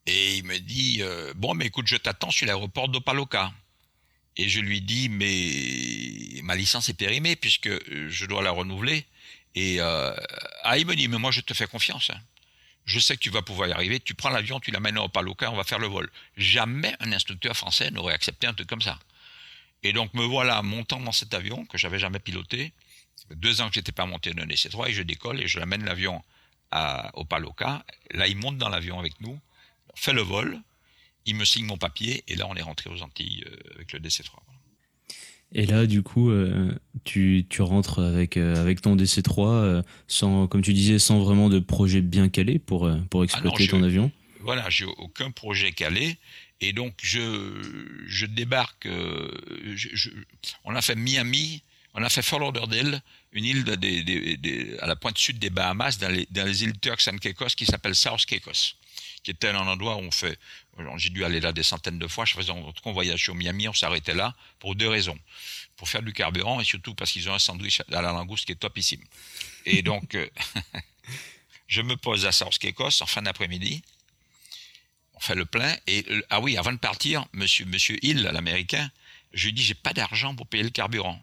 Et il me dit, euh, bon, mais écoute, je t'attends sur l'aéroport d'Opaloca. Et je lui dis, mais ma licence est périmée puisque je dois la renouveler. Et euh, ah, il me dit, mais moi je te fais confiance. Hein je sais que tu vas pouvoir y arriver, tu prends l'avion, tu l'amènes au Paloca, on va faire le vol. Jamais un instructeur français n'aurait accepté un truc comme ça. Et donc me voilà montant dans cet avion que j'avais jamais piloté. Deux ans que j'étais pas monté dans DC3 et je décolle et je l'amène l'avion au Paloca. Là, il monte dans l'avion avec nous, fait le vol, il me signe mon papier et là, on est rentré aux Antilles euh, avec le DC3. Et là, du coup, euh, tu, tu rentres avec, euh, avec ton DC3, euh, sans, comme tu disais, sans vraiment de projet bien calé pour, pour exploiter ton avion? Voilà, j'ai aucun projet calé. Et donc, je, je débarque. Je, on a fait Miami, on a fait Fort Lauderdale, une île de, à la pointe sud des Bahamas, dans les, dans les îles Turks and Caicos, qui s'appelle South Caicos qui était un endroit où on fait, j'ai dû aller là des centaines de fois, je faisais en tout voyage sur Miami, on s'arrêtait là pour deux raisons. Pour faire du carburant et surtout parce qu'ils ont un sandwich à la langouste qui est topissime. Et donc, euh, je me pose à South en fin d'après-midi, on fait le plein, et ah oui, avant de partir, monsieur, monsieur Hill, l'américain, je lui dis, j'ai pas d'argent pour payer le carburant.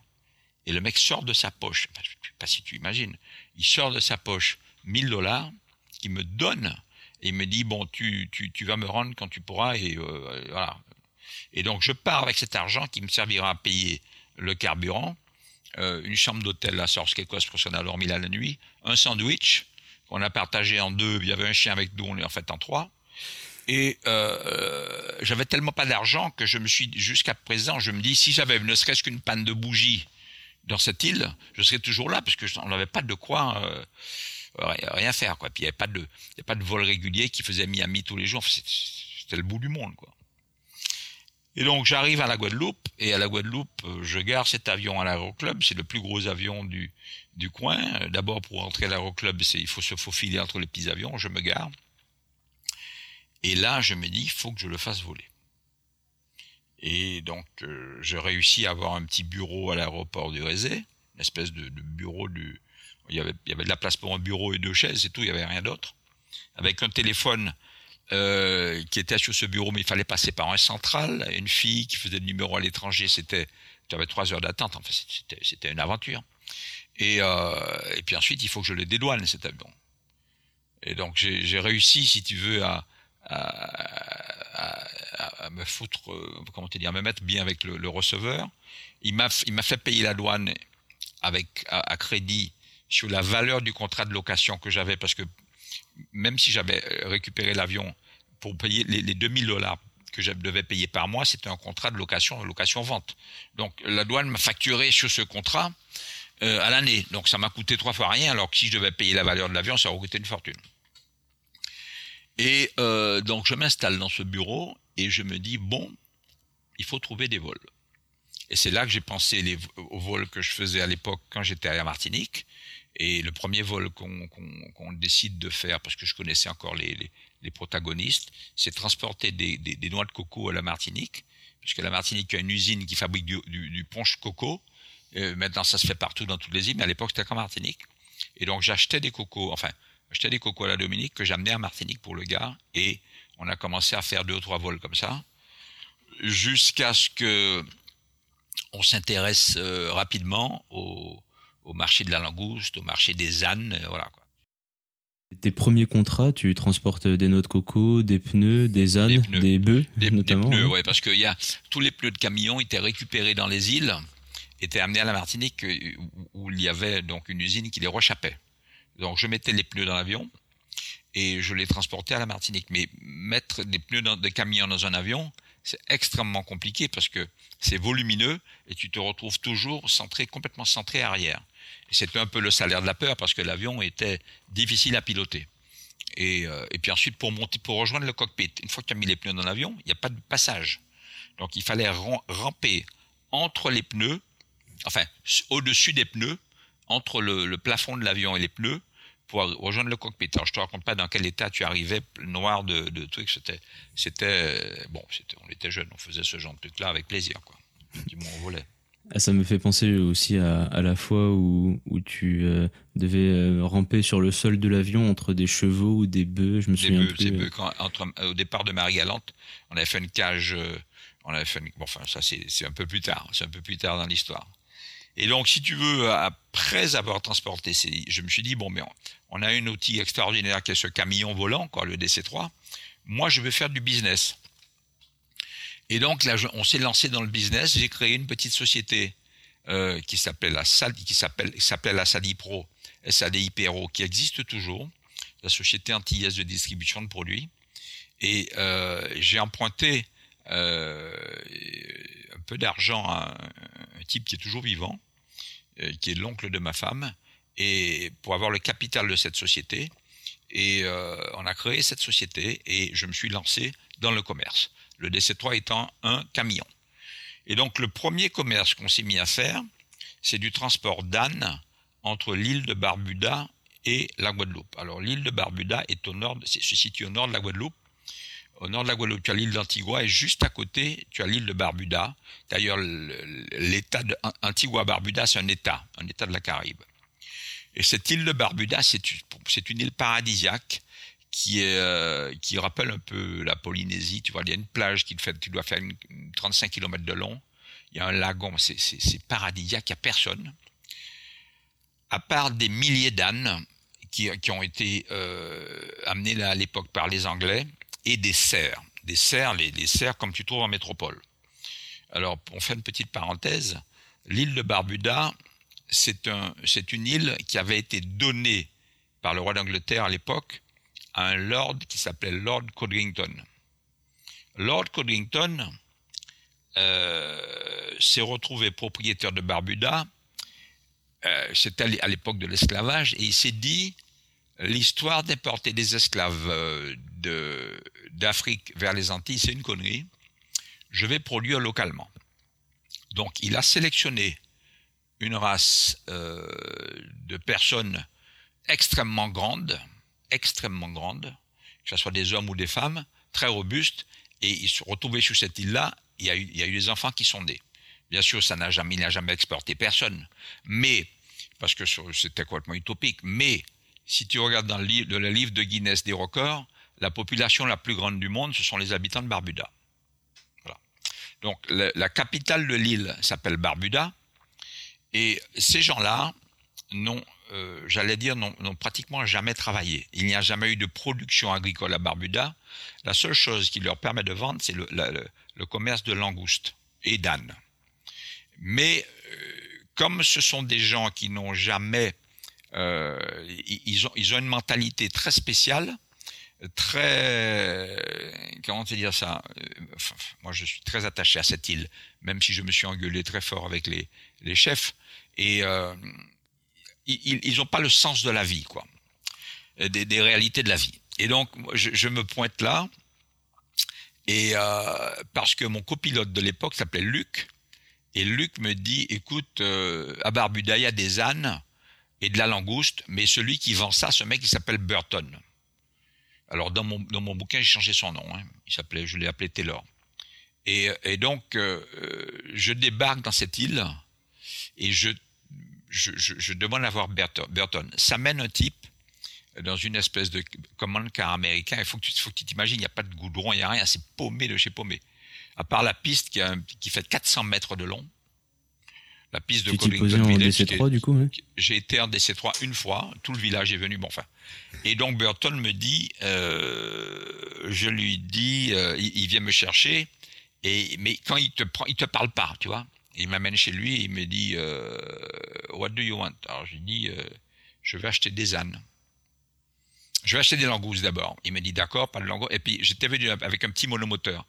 Et le mec sort de sa poche, je sais pas si tu imagines, il sort de sa poche 1000 dollars, qui me donne et il me dit bon tu, tu, tu vas me rendre quand tu pourras et euh, voilà. Et donc je pars avec cet argent qui me servira à payer le carburant euh, une chambre d'hôtel à Sorskekos parce qu'on a dormi là la nuit un sandwich qu'on a partagé en deux il y avait un chien avec nous on est en fait en trois. Et euh, j'avais tellement pas d'argent que je me suis jusqu'à présent je me dis si j'avais ne serait-ce qu'une panne de bougie dans cette île je serais toujours là parce que on n'avait pas de quoi euh, rien faire quoi. Puis il n'y avait pas de, y a pas de vol régulier qui faisait Miami tous les jours. C'était le bout du monde quoi. Et donc j'arrive à la Guadeloupe et à la Guadeloupe, euh, je gare cet avion à l'aéroclub. C'est le plus gros avion du du coin. D'abord pour entrer à l'aéroclub, il faut se faufiler entre les petits avions. Je me gare. Et là, je me dis, il faut que je le fasse voler. Et donc, euh, je réussis à avoir un petit bureau à l'aéroport du Rézé, une espèce de bureau du, il y, avait, il y avait de la place pour un bureau et deux chaises et tout, il n'y avait rien d'autre. Avec un téléphone euh, qui était sur ce bureau, mais il fallait passer par un central. Une fille qui faisait le numéro à l'étranger, c'était, tu avais trois heures d'attente. Enfin, c'était, c'était une aventure. Et, euh, et puis ensuite, il faut que je le dédouane cet avion. Et donc, j'ai, j'ai réussi, si tu veux, à, à, à, me foutre, euh, comment te dire, à me mettre bien avec le, le receveur. Il m'a, il m'a fait payer la douane avec à crédit sur la valeur du contrat de location que j'avais, parce que même si j'avais euh, récupéré l'avion pour payer les, les 2000 dollars que je devais payer par mois, c'était un contrat de location, location-vente. Donc la douane m'a facturé sur ce contrat euh, à l'année. Donc ça m'a coûté trois fois rien, alors que si je devais payer la valeur de l'avion, ça aurait coûté une fortune. Et euh, donc je m'installe dans ce bureau et je me dis, bon, il faut trouver des vols. Et c'est là que j'ai pensé les, aux vols que je faisais à l'époque quand j'étais à la Martinique. Et le premier vol qu'on décide de faire, parce que je connaissais encore les, les, protagonistes, c'est transporter des, des, des, noix de coco à la Martinique, puisque la Martinique a une usine qui fabrique du, du, du ponche coco. Euh, maintenant, ça se fait partout dans toutes les îles, mais à l'époque, c'était qu'en Martinique. Et donc, j'achetais des cocos, enfin, j'achetais des cocos à la Dominique que j'amenais à Martinique pour le gars, et on a commencé à faire deux ou trois vols comme ça, jusqu'à ce que on s'intéresse euh, rapidement au, au marché de la langouste, au marché des ânes, euh, voilà quoi. Tes premiers contrats, tu transportes des noix de coco, des pneus, des ânes, des, bœufs, notamment. Des pneus, ouais, parce que y a tous les pneus de camion étaient récupérés dans les îles, étaient amenés à la Martinique euh, où, il y avait donc une usine qui les rechappait. Donc je mettais les pneus dans l'avion et je les transportais à la Martinique. Mais mettre des pneus dans, des camions dans un avion, c'est extrêmement compliqué parce que c'est volumineux et tu te retrouves toujours centré, complètement centré arrière. C'était un peu le salaire de la peur parce que l'avion était difficile à piloter. Et, euh, et, puis ensuite, pour monter, pour rejoindre le cockpit, une fois que tu as mis les pneus dans l'avion, il n'y a pas de passage. Donc il fallait ramper entre les pneus, enfin au-dessus des pneus, entre le, plafond de l'avion et les pneus, pour rejoindre le cockpit. Alors je te raconte pas dans quel état tu arrivais, noir de, de trucs. C'était, euh, bon, on était jeunes, on faisait ce genre de trucs là avec plaisir, quoi. Du moins, on volait. Ah, ça me fait penser aussi à, à la fois où, où tu euh, devais euh, ramper sur le sol de l'avion entre des chevaux ou des bœufs. Je me souviens bœufs, plus. Des bœufs. Quand, entre, au départ de Marie-Galante, on avait fait une cage. on avait fait une, bon, enfin, ça c'est, un peu plus tard. C'est un peu plus tard dans l'histoire. Et donc, si tu veux, après avoir transporté ces, je me suis dit bon, mais on, on a un outil extraordinaire qui est ce camion volant, quoi, le DC3. Moi, je veux faire du business. Et donc là, on s'est lancé dans le business. J'ai créé une petite société euh, qui s'appelle la qui s'appelle s'appelait la Sadipro, SADI Pro, qui existe toujours, la société antillaise de distribution de produits. Et euh, j'ai emprunté euh, un peu d'argent à un, type qui est toujours vivant, euh, qui est l'oncle de ma femme, et pour avoir le capital de cette société. Et euh, on a créé cette société et je me suis lancé dans le commerce. Le DC3 étant un camion. Et donc le premier commerce qu'on s'est mis à faire, c'est du transport d'âne entre l'île de Barbuda et la Guadeloupe. Alors l'île de Barbuda est au nord, se situe au nord de la Guadeloupe. Au nord de la Guadeloupe, tu as l'île d'Antigua et juste à côté, tu as l'île de Barbuda. D'ailleurs, l'état d'Antigua-Barbuda, c'est un état, un état de la Caraïbe. Et cette île de Barbuda, c'est une île paradisiaque euh, qui rappelle un peu la Polynésie. Tu vois, il y a une plage qui, fait, tu dois faire une, 35 km de long. Il y a un lagon, c'est paradisiaque, il n'y a personne. À part des milliers d'ânes qui, ont été euh, amenés là à l'époque par les Anglais et des cerfs. Des cerfs, les, cerfs comme tu trouves en métropole. Alors, on fait une petite parenthèse. L'île de Barbuda, c'est un, une île qui avait été donnée par le roi d'Angleterre à l'époque un lord qui s'appelait Lord Codrington. Lord Codrington euh, s'est retrouvé propriétaire de Barbuda, euh, c'était à l'époque de l'esclavage, et il s'est dit l'histoire d'importer des esclaves euh, d'Afrique vers les Antilles, c'est une connerie. Je vais produire localement. Donc il a sélectionné une race de personnes extrêmement grandes, extrêmement grandes, que ce soit des hommes ou des femmes, très robustes, et ils se retrouvaient sur cette île-là, il y, a eu, des enfants qui sont nés. Bien sûr, ça n'a jamais, jamais exporté personne, mais, parce que c'était complètement utopique, mais si tu regardes dans le, livre, de Guinness des records, la population la plus grande du monde, ce sont les habitants de Barbuda. Voilà. Donc la capitale de l'île s'appelle Barbuda, et ces gens-là n'ont, euh, j'allais dire, n'ont pratiquement jamais travaillé. Il n'y a jamais eu de production agricole à Barbuda. La seule chose qui leur permet de vendre, c'est le, le, commerce de langoustes et d'ânes. Mais euh, comme ce sont des gens qui n'ont jamais, euh, ils, ont, ils ont une mentalité très spéciale, très, comment te dire ça Moi, je suis très attaché à cette île, même si je me suis engueulé très fort avec les, les chefs, et euh, ils n'ont pas le sens de la vie, quoi, des, des, réalités de la vie. Et donc, je, me pointe là, et euh, parce que mon copilote de l'époque s'appelait Luc, et Luc me dit, écoute, euh, à Barbuda, il y a des ânes et de la langouste, mais celui qui vend ça, ce mec, il s'appelle Burton. Alors dans mon, dans mon bouquin, j'ai changé son nom. Hein. Il s'appelait, je l'ai appelé Taylor. Et, donc, euh, je débarque dans cette île et je, je, je, demande à voir Burton. Ça mène un type dans une espèce de commande car américain. Il faut que tu faut que tu t'imagines, il n'y a pas de goudron, il n'y a rien, c'est paumé de chez paumé. À part la piste qui, a qui fait 400 mètres de long. La piste de posé en DC3 du coup hein? J'ai été en DC3 une fois, tout le village est venu, bon enfin. Et donc Burton me dit, euh, je lui dis, euh, il, il, vient me chercher, et mais quand il te prend, il te parle pas, tu vois il m'amène chez lui et il me dit euh, What do you want? Alors je lui dis euh, Je vais acheter des ânes. Je vais acheter des langoustes d'abord. Il me dit D'accord, pas de langoustes. Et puis j'étais venu avec un petit monomoteur.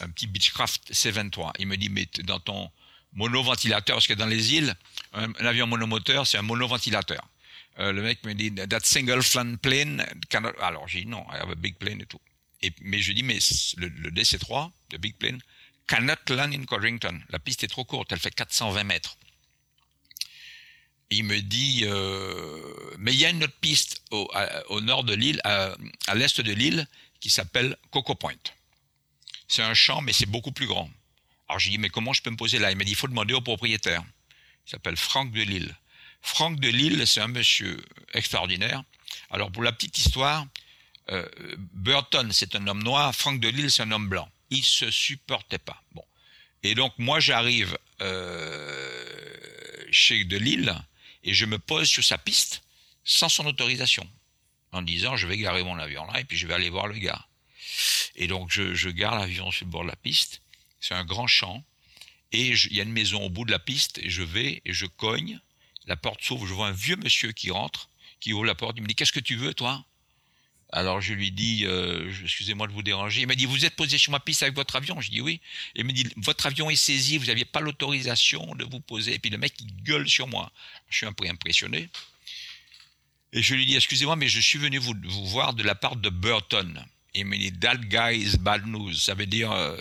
un petit Beechcraft C-23. Il me dit, mais dans ton monoventilateur, parce que dans les îles, un, avion monomoteur, c'est un monoventilateur. Euh, le mec me dit, that single fan plane cannot... Alors j'ai dit, non, I have a big plane et tout. Mais je dis, mais le, le DC-3, le big plane, cannot land in Codrington. La piste est trop courte, elle fait 420 mètres. Il me dit, euh, mais il y a une autre piste au, nord de l'île, à, à l'est de l'île, qui s'appelle Coco Point. C'est un champ, mais c'est beaucoup plus grand. Alors j'ai dit, mais comment je peux me poser là? Il m'a dit, il faut demander au propriétaire. Il s'appelle Franck de Lille. Franck de Lille, c'est un monsieur extraordinaire. Alors pour la petite histoire, euh, Burton, c'est un homme noir, Franck de Lille, c'est un homme blanc. Ils se supportaient pas. Bon. Et donc moi j'arrive euh, chez de Lille et je me pose sur sa piste sans son autorisation, en disant je vais garer mon avion là et puis je vais aller voir le gars. Et donc je, je gare l'avion sur le bord de la piste. C'est un grand champ et il y a une maison au bout de la piste et je vais et je cogne. La porte s'ouvre, je vois un vieux monsieur qui rentre, qui ouvre la porte. Il me dit qu'est-ce que tu veux toi? Alors je lui dis, euh, excusez-moi de vous déranger. Il m'a dit, vous êtes posé sur ma piste avec votre avion? Je dis oui. Il me dit, votre avion est saisi, vous n'aviez pas l'autorisation de vous poser. Et puis le mec, il gueule sur moi. Je suis un peu impressionné. Et je lui dis, excusez-moi, mais je suis venu vous, voir de la part de Burton. Il me dit, that guy is bad news. Ça veut dire, euh,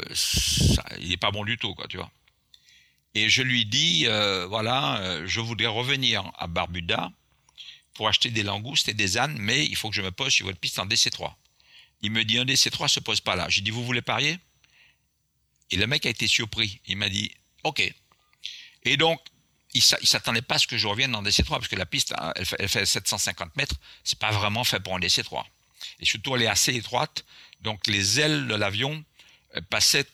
il n'est pas bon du tout, quoi, tu vois. Et je lui dis, euh, voilà, je voudrais revenir à Barbuda pour acheter des langoustes et des ânes, mais il faut que je me pose sur votre piste en DC3. Il me dit, un DC3 se pose pas là. J'ai dit, vous voulez parier? Et le mec a été surpris. Il m'a dit, ok. Et donc, il s'attendait pas à ce que je revienne en DC3, parce que la piste, hein, elle fait, elle fait 750 mètres, c'est pas vraiment fait pour un DC3. Et surtout, elle est assez étroite, donc les ailes de l'avion euh, passaient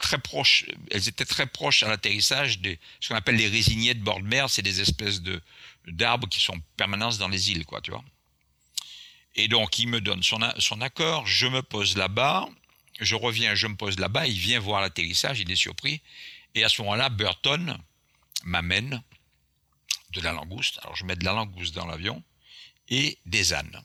très proches, elles étaient très proches à l'atterrissage des ce qu'on appelle les résiniers de bord de mer, c'est des espèces de d'arbres qui sont en permanence dans les îles, quoi, tu vois. Et donc il me donne son, accord, je me pose là-bas, je reviens, je me pose là-bas, il vient voir l'atterrissage, il est surpris, et à ce moment-là, Burton m'amène de la langouste. Alors je mets de la langouste dans l'avion et des ânes,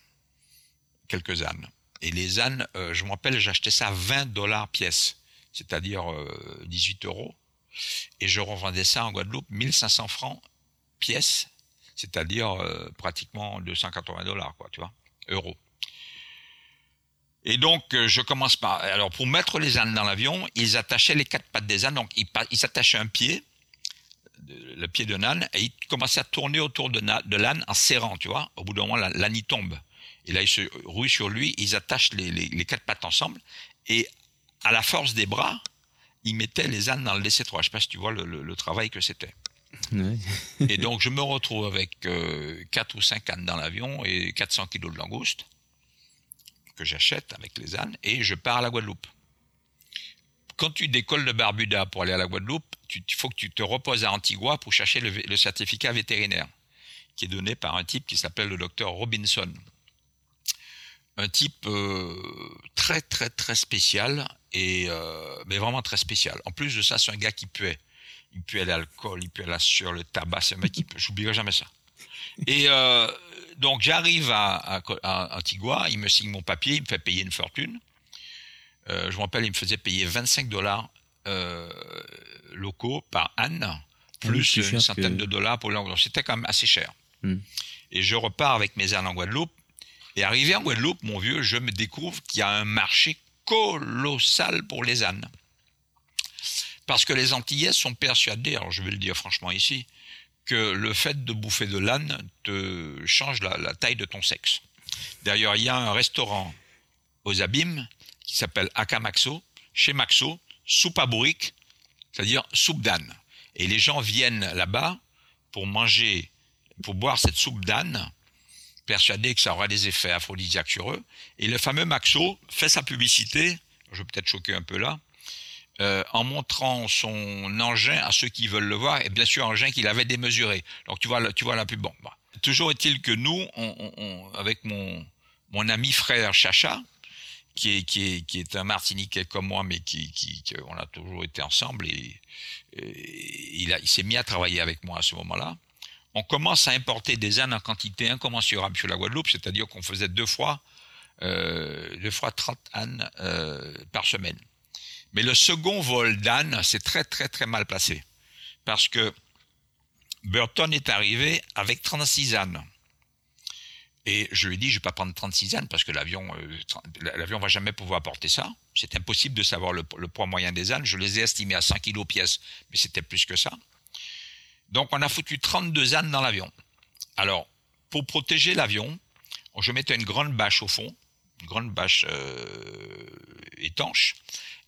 quelques ânes. Et les ânes, euh, je me rappelle, j'achetais ça à 20 dollars pièce c'est-à-dire euh, 18 euros, et je revendais ça en Guadeloupe 1500 francs pièce, c'est-à-dire euh, pratiquement 280 dollars, quoi, tu vois, euros. Et donc, euh, je commence par. Alors, pour mettre les ânes dans l'avion, ils attachaient les quatre pattes des ânes. Donc, ils, ils s'attachaient un pied, le pied d'un âne, et ils commençaient à tourner autour de, l'âne en serrant, tu vois. Au bout d'un moment, l'âne y tombe. Et là, ils se rouillent sur lui, ils attachent les, quatre pattes ensemble, et à la force des bras, il mettait les ânes dans le DC3. Je ne sais pas si tu vois le travail que c'était. Et donc, je me retrouve avec euh, 4 ou 5 ânes dans l'avion et 400 kilos de langoustes que j'achète avec les ânes et je pars à la Guadeloupe. Quand tu décolles de Barbuda pour aller à la Guadeloupe, il faut que tu te reposes à Antigua pour chercher le, le certificat vétérinaire qui est donné par un type qui s'appelle le docteur Robinson un type euh, très très très spécial et euh, mais vraiment très spécial. En plus de ça, c'est un gars qui puait. Il puait l'alcool, il puait la sueur, le tabac. C'est un mec qui peut. J'oublierai jamais ça. Et euh, donc j'arrive à, à, à, Antigua, il me signe mon papier, il me fait payer une fortune. Euh, je me rappelle, il me faisait payer 25 dollars euh, locaux par Anne, plus oui, une centaine que... de dollars pour l'anglais. C'était quand même assez cher. Mm. Et je repars avec mes ânes en Guadeloupe. Et arrivé en Guadeloupe, mon vieux, je me découvre qu'il y a un marché colossal pour les ânes. Parce que les Antillais sont persuadés, alors je vais le dire franchement ici, que le fait de bouffer de l'âne te change la, taille de ton sexe. D'ailleurs, il y a un restaurant aux abîmes qui s'appelle Akamaxo, chez Maxo, soupe à bourrique, c'est-à-dire soupe d'âne. Et les gens viennent là-bas pour manger, pour boire cette soupe d'âne persuadé que ça aura des effets aphrodisiaques sur eux. Et le fameux Maxo fait sa publicité, je vais peut-être choquer un peu là, euh, en montrant son engin à ceux qui veulent le voir, et bien sûr un engin qu'il avait démesuré. Donc tu vois, tu vois la pub. Bon, bah. Toujours est-il que nous, avec mon, mon ami frère Chacha, qui est, qui est, qui est un Martiniquais comme moi, mais qui, qui, on a toujours été ensemble, et, il, il s'est mis à travailler avec moi à ce moment-là on commence à importer des ânes en quantité incommensurable sur la Guadeloupe, c'est-à-dire qu'on faisait deux fois, euh, deux fois 30 ânes euh, par semaine. Mais le second vol d'Anne, c'est très très très mal placé. Parce que Burton est arrivé avec 36 ânes. Et je lui ai dit, je ne vais pas prendre 36 ânes parce que l'avion euh, l'avion va jamais pouvoir porter ça. C'est impossible de savoir le, poids moyen des ânes. Je les ai estimés à 5 kg pièce, mais c'était plus que ça. Donc on a foutu 32 ânes dans l'avion. Alors, pour protéger l'avion, je mettais une grande bâche au fond, une grande bâche euh, étanche,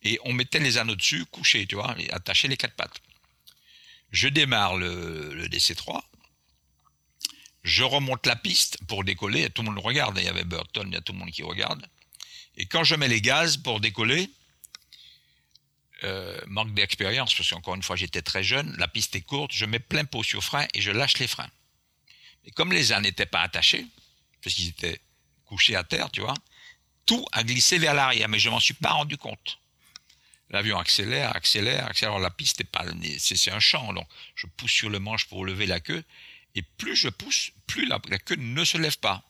et on mettait les ânes au-dessus, couchés, tu vois, attachés les quatre pattes. Je démarre le, DC-3, je remonte la piste pour décoller, tout le monde regarde, il y avait Burton, il y a tout le monde qui regarde, et quand je mets les gaz pour décoller, euh, manque d'expérience, parce qu'encore une fois j'étais très jeune, la piste est courte, je mets plein pot sur frein et je lâche les freins. Et comme les ânes n'étaient pas attachés, parce qu'ils étaient couchés à terre, tu vois, tout a glissé vers l'arrière, mais je m'en suis pas rendu compte. L'avion accélère, accélère, accélère. la piste est pas, c'est un champ, donc je pousse sur le manche pour lever la queue, et plus je pousse, plus la, queue ne se lève pas.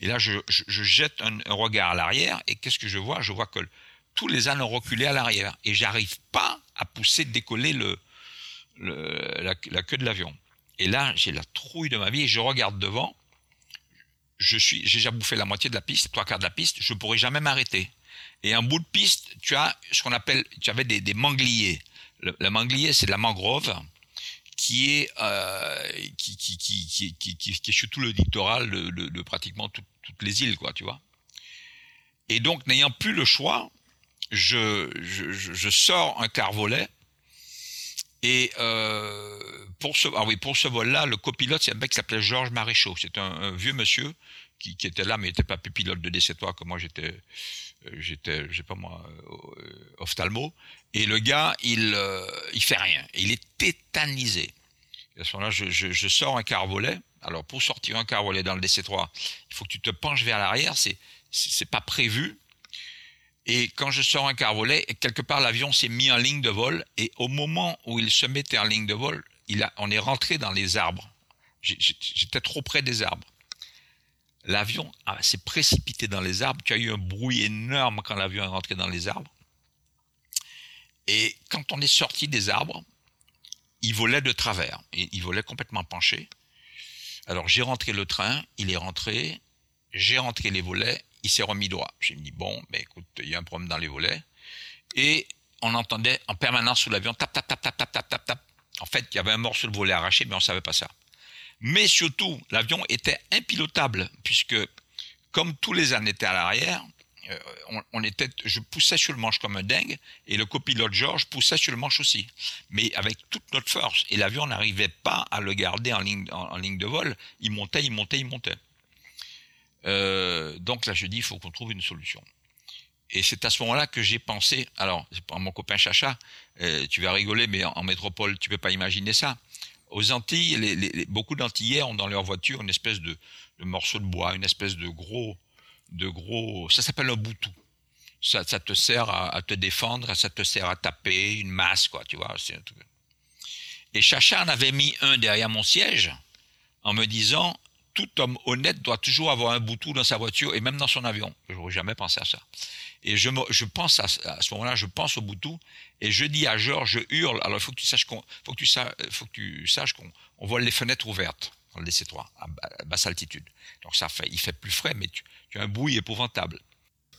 Et là, je, jette un, regard à l'arrière, et qu'est-ce que je vois? Je vois que tous les ânes ont reculé à l'arrière, et j'arrive pas à pousser, décoller le, la, queue de l'avion. Et là, j'ai la trouille de ma vie, et je regarde devant, je suis, j'ai déjà bouffé la moitié de la piste, trois quarts de la piste, je pourrais jamais m'arrêter. Et en bout de piste, tu as ce qu'on appelle, tu avais des, mangliers. Le, manglier, c'est de la mangrove qui est euh, qui, qui, qui, qui, est sur tout le littoral de, pratiquement toutes les îles, quoi, tu vois. Et donc, n'ayant plus le choix, je, je, je sors un carvolet et euh, pour ce, ah oui, pour ce vol-là, le copilote, c'est un mec qui s'appelait Georges Maréchaux. C'est un, vieux monsieur qui, était là, mais il n'était pas pilote de DC3 comme moi j'étais, euh, j'étais, je sais pas moi, euh, ophtalmo. Et le gars, il, il fait rien. il est tétanisé. À ce moment-là, je, sors un carvolet. Alors, pour sortir un carvolet dans le DC3, il faut que tu te penches vers l'arrière. C'est, c'est pas prévu. Et quand je sors un carvolet, quelque part l'avion s'est mis en ligne de vol. Et au moment où il se mettait en ligne de vol, il a, on est rentré dans les arbres. J'étais trop près des arbres. L'avion s'est précipité dans les arbres. Tu as eu un bruit énorme quand l'avion est rentré dans les arbres. Et quand on est sorti des arbres, il volait de travers. Il volait complètement penché. Alors j'ai rentré le train, il est rentré, j'ai rentré les volets il s'est remis droit. J'ai dit, bon, ben écoute, il y a un problème dans les volets. Et on entendait en permanence sous l'avion, tap, tap, tap, tap, tap, tap, tap, tap. En fait, il y avait un morceau de volet arraché, mais on ne savait pas ça. Mais surtout, l'avion était impilotable, puisque comme tous les ânes étaient à l'arrière, euh, on, était, je poussais sur le manche comme un dingue, et le copilote George poussait sur le manche aussi, mais avec toute notre force. Et l'avion n'arrivait pas à le garder en ligne, en ligne de vol. Il montait, il montait, il montait. Euh, donc là, je dis, il faut qu'on trouve une solution. Et c'est à ce moment-là que j'ai pensé, alors, pour mon copain Chacha, euh, tu vas rigoler, mais en, métropole, tu peux pas imaginer ça. Aux Antilles, les, beaucoup d'Antillais ont dans leur voiture une espèce de, morceau de bois, une espèce de gros, de gros, ça s'appelle un boutou. Ça, ça te sert à, te défendre, ça te sert à taper, une masse, quoi, tu vois. Et Chacha en avait mis un derrière mon siège en me disant, tout homme honnête doit toujours avoir un boutou dans sa voiture et même dans son avion. Je n'aurais jamais pensé à ça. Et je, pense à, ce moment-là, je pense au boutou et je dis à Georges, je hurle. Alors il faut que tu saches qu'on, faut que tu saches, que qu'on on voit les fenêtres ouvertes dans le DC3 à, basse altitude. Donc ça fait, il fait plus frais, mais tu, as un bruit épouvantable.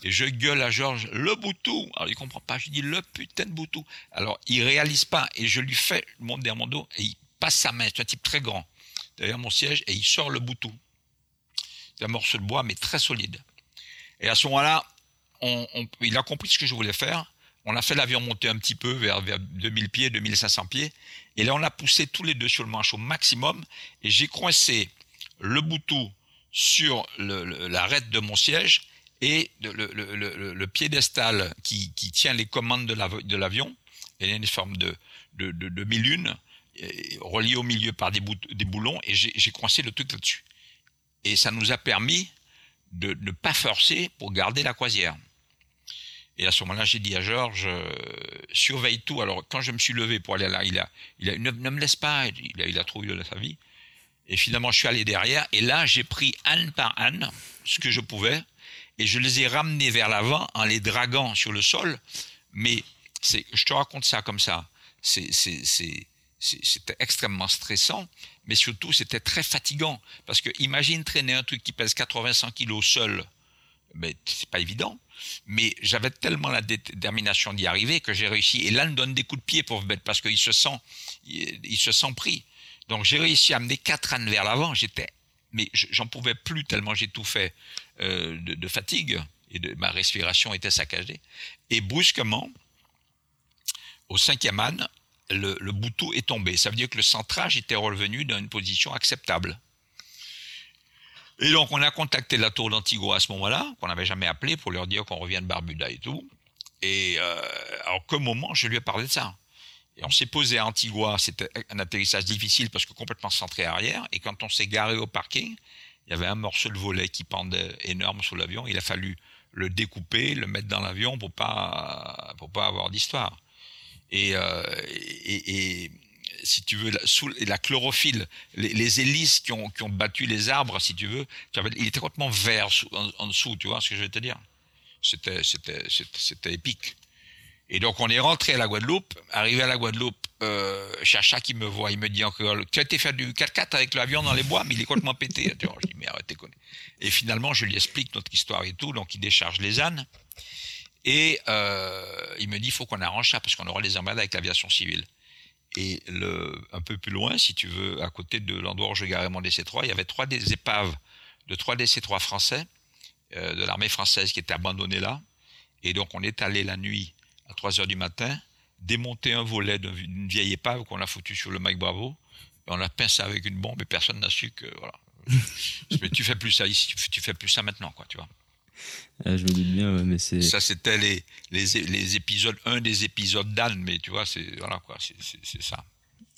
Et je gueule à Georges, le boutou. Alors il comprend pas. Je dis le putain de boutou. Alors il réalise pas et je lui fais le monde dos et il passe sa main. C'est un type très grand derrière mon siège et il sort le boutou. C'est un morceau de bois, mais très solide. Et à ce moment-là, il a compris ce que je voulais faire. On a fait l'avion monter un petit peu vers, vers 2000 pieds, 2500 pieds. Et là, on a poussé tous les deux sur le manche au maximum. Et j'ai coincé le boutou sur l'arête de mon siège et le, piédestal qui, tient les commandes de l'avion. Il y a une forme de, de, de relié au milieu par des, boulons, et j'ai coincé le truc là-dessus. Et ça nous a permis de ne pas forcer pour garder la croisière. Et à ce moment-là, j'ai dit à Georges, euh, surveille tout. Alors, quand je me suis levé pour aller là, il a, il a, ne, me laisse pas, il a, il a trouvé de sa vie. Et finalement, je suis allé derrière, et là, j'ai pris âne par âne ce que je pouvais, et je les ai ramenés vers l'avant en les draguant sur le sol, mais je te raconte ça comme ça. C'est, c'était extrêmement stressant, mais surtout c'était très fatigant. Parce que imagine traîner un truc qui pèse 80-100 kilos seul, mais c'est pas évident. Mais j'avais tellement la détermination d'y arriver que j'ai réussi. Et là, donne des coups de pied pour bête parce qu'il se sent, il, se sent pris. Donc j'ai réussi à amener quatre ânes vers l'avant. J'étais, mais j'en pouvais plus tellement j'étouffais euh, de, de fatigue et ma respiration était saccagée. Et brusquement, au cinquième âne, le, bouton est tombé. Ça veut dire que le centrage était revenu dans une position acceptable. Et donc, on a contacté la tour d'Antigua à ce moment-là, qu'on n'avait jamais appelé pour leur dire qu'on revient de Barbuda et tout. Et euh, alors, moment, je lui ai parlé de ça. Et on s'est posé à Antigua, c'était un atterrissage difficile parce que complètement centré arrière. Et quand on s'est garé au parking, il y avait un morceau de volet qui pendait énorme sous l'avion. Il a fallu le découper, le mettre dans l'avion pour pas pour pas avoir d'histoire. Et, euh, et, et, si tu veux, la, sous la chlorophylle, les, les, hélices qui ont, qui ont battu les arbres, si tu veux, il était complètement vert en, en, dessous, tu vois ce que je veux te dire? C'était c'était épique. Et donc on est rentré à la Guadeloupe. Arrivé à la Guadeloupe, euh, Chacha qui me voit, il me dit encore, tu as été faire du 4x4 avec l'avion dans les bois, mais il est complètement pété. je dis, mais arrêtez, Et finalement, je lui explique notre histoire et tout, donc il décharge les ânes. Et euh, il me dit, il faut qu'on arrange ça parce qu'on aura les emmerdades avec l'aviation civile. Et le, un peu plus loin, si tu veux, à côté de l'endroit où je garais mon DC-3, il y avait trois des épaves de trois DC-3 français, euh, de l'armée française qui étaient abandonnées là. Et donc on est allé la nuit à 3 heures du matin, démonter un volet d'une vieille épave qu'on a foutu sur le Mike Bravo, et on a pincé avec une bombe et personne n'a su que voilà. mais tu fais plus ça ici, tu fais plus ça maintenant, quoi, tu vois. Ah, je me dis bien, mais c'est. Ça, c'était les, les, les, épisodes, un des épisodes d'Anne, mais tu vois, c'est voilà quoi, c'est ça.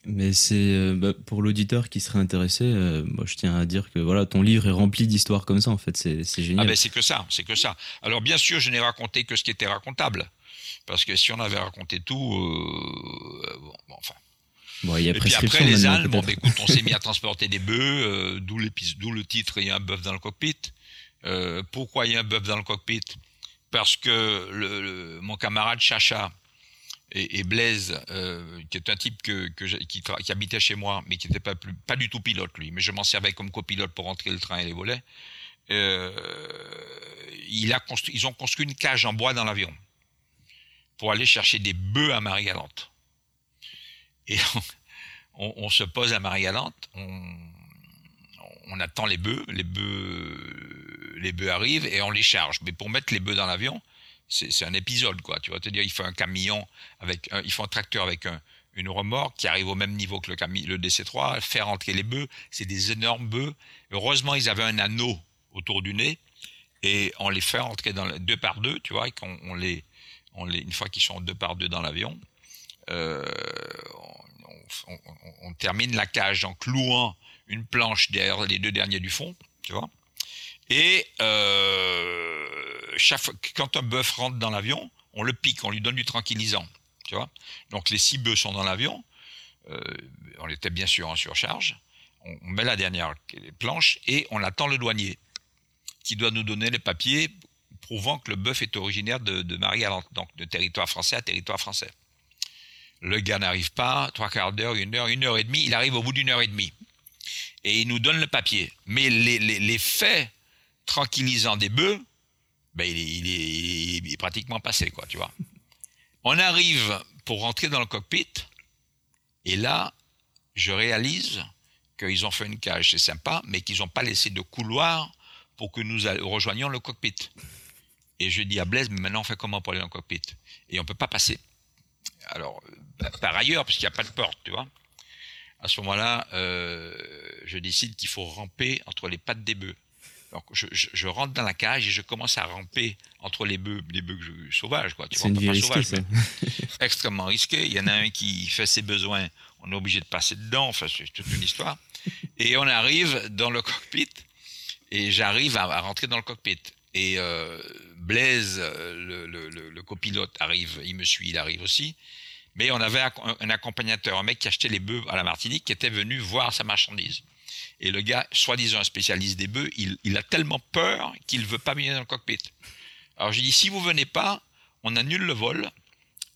Mais c'est euh, bah, pour l'auditeur qui serait intéressé, euh, moi je tiens à dire que voilà, ton livre est rempli d'histoires comme ça en fait, c'est génial. Ah ben c'est que ça, c'est que ça. Alors bien sûr, je n'ai raconté que ce qui était racontable. Parce que si on avait raconté tout, euh, bon, enfin. Bon, il y a et puis après les ânes, bon, bah, écoute, on s'est mis à transporter des bœufs, euh, d'où le titre, il y a un bœuf dans le cockpit. Euh, pourquoi il y a un bœuf dans le cockpit? Parce que mon camarade Chacha et, Blaise, euh, qui est un type qui, habitait chez moi, mais qui n'était pas, du tout pilote lui, mais je m'en servais comme copilote pour rentrer le train et les volets. Euh, ils ont construit une cage en bois dans l'avion pour aller chercher des bœufs à Marie-Galante. Et on, on, se pose à Marie-Galante, on, on, attend les bœufs, les bœufs, les bœufs arrivent et on les charge. Mais pour mettre les bœufs dans l'avion, c'est un épisode, quoi. Tu vas te dire, il faut un camion avec, un, il faut un tracteur avec un, une remorque qui arrive au même niveau que le, le DC3, faire entrer les bœufs, c'est des énormes bœufs. Heureusement, ils avaient un anneau autour du nez et on les fait entrer dans deux par deux, tu vois, et qu'on on les, une fois qu'ils sont deux par deux dans l'avion, euh, on, termine la cage en clouant une planche derrière les deux derniers du fond, tu vois. Et euh, quand un bœuf rentre dans l'avion, on le pique, on lui donne du tranquillisant, tu vois. Donc les six bœufs sont dans l'avion, euh, on était bien sûr en surcharge, on, met la dernière planche et on attend le douanier qui doit nous donner les papiers prouvant que le bœuf est originaire de, Marie-Galante, donc de territoire français à territoire français. Le gars n'arrive pas, trois quarts d'heure, une heure, une heure et demie, il arrive au bout d'une heure et demie. Et il nous donne le papier. Mais les faits tranquillisants des bœufs, ben il, est, pratiquement passé, quoi, tu vois. On arrive pour rentrer dans le cockpit, et là, je réalise qu'ils ont fait une cage, c'est sympa, mais qu'ils n'ont pas laissé de couloir pour que nous rejoignions le cockpit. Et je dis à Blaise, mais maintenant on fait comment pour aller dans le cockpit? Et on peut pas passer. Alors, bah, par ailleurs, parce qu'il n'y a pas de porte, tu vois. À ce moment-là, euh, je décide qu'il faut ramper entre les pattes des bœufs. Donc, je, je, je, rentre dans la cage et je commence à ramper entre les bœufs, les bœufs sauvages, quoi. C'est une vie risquée, ça. extrêmement risqué. Il y en a un qui fait ses besoins, on est obligé de passer dedans. Enfin, c'est toute une histoire. Et on arrive dans le cockpit et j'arrive à, à, rentrer dans le cockpit. Et euh, Blaise, le, le, le, le, copilote, arrive, il me suit, il arrive aussi. Mais on avait un, un accompagnateur, un mec qui achetait les bœufs à la Martinique, qui était venu voir sa marchandise. Et le gars, soi-disant un spécialiste des bœufs, il, il a tellement peur qu'il veut pas venir dans le cockpit. Alors j'ai dit, si vous venez pas, on annule le vol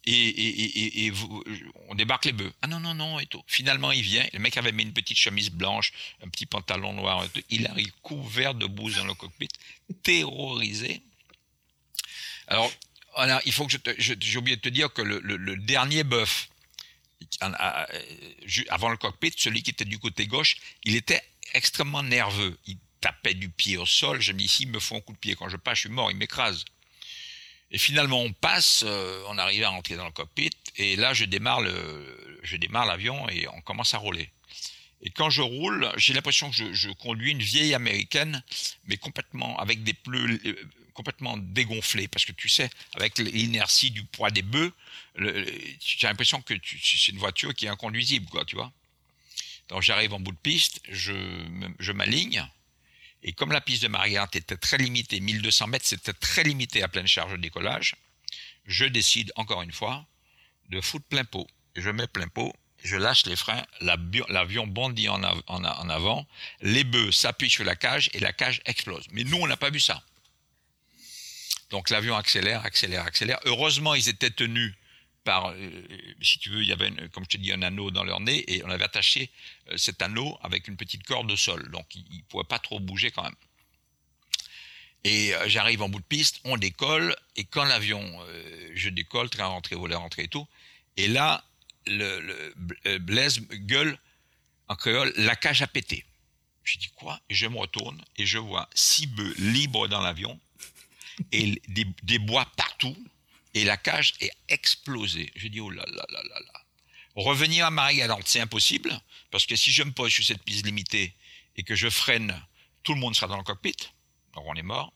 et, et, et, et vous, on débarque les bœufs. Ah non, non, non, et tout. Finalement, il vient. Le mec avait mis une petite chemise blanche, un petit pantalon noir. Il arrive couvert de bouse dans le cockpit, terrorisé. Alors, voilà, il faut que je j'ai oublié de te dire que le, le- dernier bœuf, euh, avant le cockpit, celui qui était du côté gauche, il était extrêmement nerveux. Il tapait du pied au sol. Je me dis, s'il me faut un coup de pied quand je passe, je suis mort, il m'écrase. Et finalement, on passe, euh, on arrive à rentrer dans le cockpit, et là, je démarre je démarre l'avion et on commence à rouler. Et quand je roule, j'ai l'impression que je, conduis une vieille américaine, mais complètement avec des pneus euh, complètement dégonflés, parce que tu sais, avec l'inertie du poids des bœufs, as l'impression que c'est une voiture qui est inconduisible, quoi, tu vois. Donc j'arrive en bout de piste, je, m'aligne, et comme la piste de Mariette était très limitée, 1200 mètres, c'était très limité à pleine charge de décollage, je décide encore une fois de foutre plein pot. Je mets plein pot, je lâche les freins, l'avion bondit en, en avant, les bœufs s'appuient sur la cage et la cage explose. Mais nous, on n'a pas vu ça. Donc l'avion accélère, accélère, accélère. Heureusement, ils étaient tenus par, euh, si tu veux, il y avait, comme je te dis, un anneau dans leur nez et on avait attaché euh, cet anneau avec une petite corde au sol. Donc ils ne pouvaient pas trop bouger quand même. Et euh, j'arrive en bout de piste, on décolle, et quand l'avion, euh, je décolle, train rentré, volet rentré et tout, et là, le, le euh, Blaise gueule en créole, la cage a pété. Je dis quoi? Et je me retourne et je vois six bœufs libres dans l'avion et des bois partout et la cage est explosée. Je dis oh là là là là là. Revenir à Marie-Galante, c'est impossible parce que si je me pose sur cette piste limitée et que je freine, tout le monde sera dans le cockpit, donc on est mort.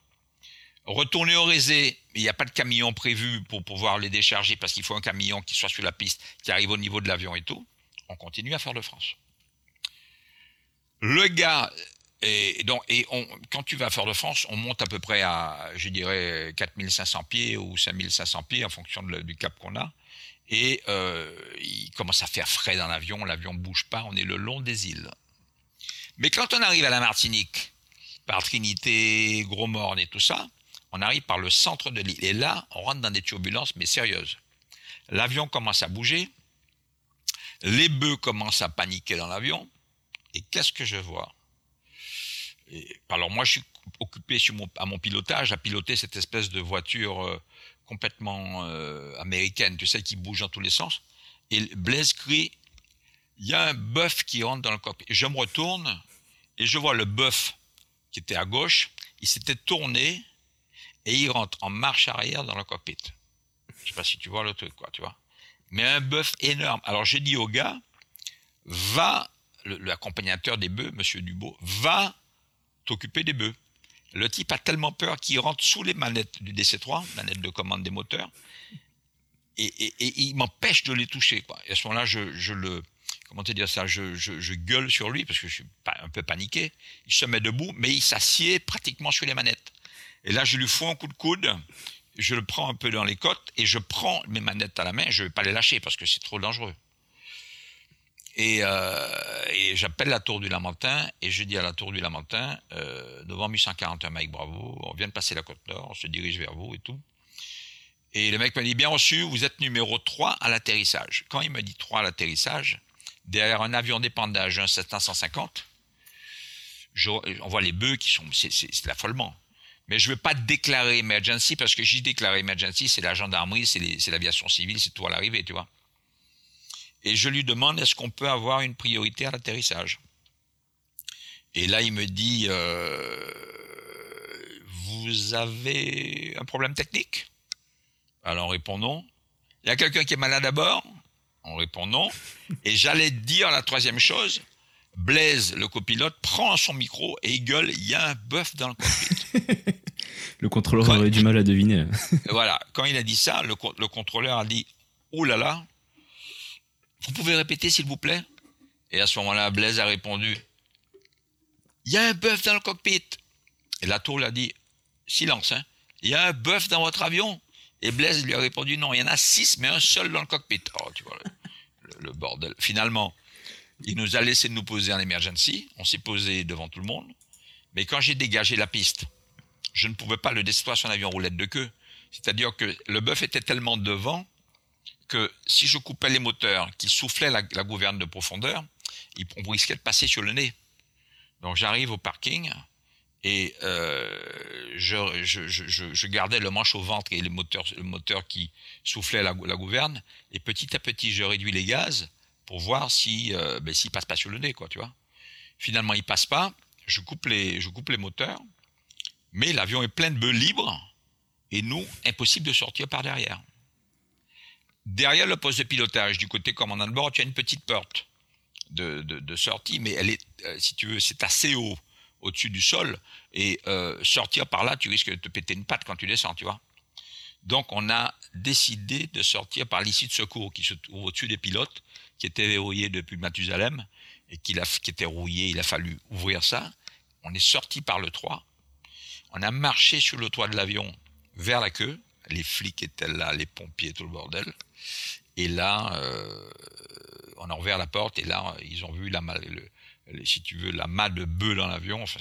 Retourner au Rézé, il n'y a pas de camion prévu pour pouvoir les décharger parce qu'il faut un camion qui soit sur la piste, qui arrive au niveau de l'avion et tout. On continue à faire de France. Le gars, et, quand tu vas à Fort de France, on monte à peu près à, je dirais, 4500 pieds ou 5500 pieds en fonction du cap qu'on a. Et euh, il commence à faire frais dans l'avion, l'avion bouge pas, on est le long des îles. Mais quand on arrive à la Martinique, par Trinité, Gros Morne et tout ça, on arrive par le centre de l'île. Et là, on rentre dans des turbulences, mais sérieuses. L'avion commence à bouger, les bœufs commencent à paniquer dans l'avion, et qu'est-ce que je vois? Alors moi, je suis occupé à mon pilotage, à piloter cette espèce de voiture euh, complètement euh, américaine, tu sais, qui bouge dans tous les sens. Et Blaise crie, il y a un bœuf qui rentre dans le cockpit. Je me retourne et je vois le bœuf qui était à gauche, il s'était tourné et il rentre en marche arrière dans le cockpit. Je sais pas si tu vois le truc, quoi, tu vois. Mais un bœuf énorme. Alors j'ai dit au gars, va, l'accompagnateur des bœufs, Monsieur Dubo, va t'occuper des bœufs. Le type a tellement peur qu'il rentre sous les manettes du DC3, manette de commande des moteurs, et, il m'empêche de les toucher. À ce moment-là, je, le, comment dire ça, je, je- gueule sur lui parce que je suis un peu paniqué. Il se met debout, mais il s'assied pratiquement sur les manettes. Et là, je lui fous un coup de coude, je le prends un peu dans les côtes et je prends mes manettes à la main. Je vais pas les lâcher parce que c'est trop dangereux. Et, euh, et j'appelle la Tour du Lamentin et je dis à la Tour du Lamentin, novembre 841, Mike Bravo, on vient de passer la côte nord, on se dirige vers vous et tout. Et le mec m'a dit, bien reçu, vous êtes numéro 3 à l'atterrissage. Quand il me dit 3 à l'atterrissage, derrière un avion d'épandage, un 750, je- on voit les bœufs qui sont, c'est, l'affolement. Mais je ne veux pas déclarer emergency parce que j'ai déclaré emergency, c'est la gendarmerie, c'est l'aviation civile, c'est tout à l'arrivée, tu vois. Et je lui demande est-ce qu'on peut avoir une priorité à l'atterrissage? Et là, il me dit euh, vous avez un problème technique? Alors on répond non. Il y a quelqu'un qui est malade à bord? On répond non. Et j'allais dire la troisième chose Blaise, le copilote, prend son micro et il gueule il y a un bœuf dans le cockpit. Le contrôleur Ouais. aurait du mal à deviner. Voilà, quand il a dit ça, le, le contrôleur a dit Oh là là, vous pouvez répéter s'il vous plaît? Et à ce moment-là, Blaise a répondu Il y a un bœuf dans le cockpit. Et la tour lui a dit Silence, hein, il y a un bœuf dans votre avion Et Blaise lui a répondu Non, il y en a six, mais un seul dans le cockpit. Oh, tu vois, le, bordel. Finalement, il nous a laissé nous poser en emergency. On s'est posé devant tout le monde. Mais quand j'ai dégagé la piste, je ne pouvais pas le détruire sur un avion roulette de queue. C'est-à-dire que le bœuf était tellement devant que si je coupais les moteurs qui soufflaient la, gouverne de profondeur, ils- on risquait de passer sur le nez. Donc j'arrive au parking et euh, je, gardais le manche au ventre et le moteur, le moteur qui soufflait la, la gouverne. Et petit à petit, je réduis les gaz pour voir si euh, ben, s'il passe pas sur le nez, quoi, tu vois. Finalement, il passe pas. Je coupe les, je coupe les moteurs, mais l'avion est plein de bœufs libres et nous, impossible de sortir par derrière. Derrière le poste de pilotage, du côté commandant de bord, tu as une petite porte de, sortie, mais elle est, euh, si tu veux, c'est assez haut au-dessus du sol et euh, sortir par là, tu risques de te péter une patte quand tu descends, tu vois. Donc, on a décidé de sortir par l'issue de secours qui se trouve au-dessus des pilotes, qui était verrouillé depuis Mathusalem et qui, qui était rouillé. Il a fallu ouvrir ça. On est sorti par le 3. On a marché sur le toit de l'avion vers la queue. Les flics étaient là, les pompiers, tout le bordel. Et là, euh, on a ouvert la porte et là, ils ont vu la le, le- si tu veux, la main de bœuf dans l'avion. Enfin,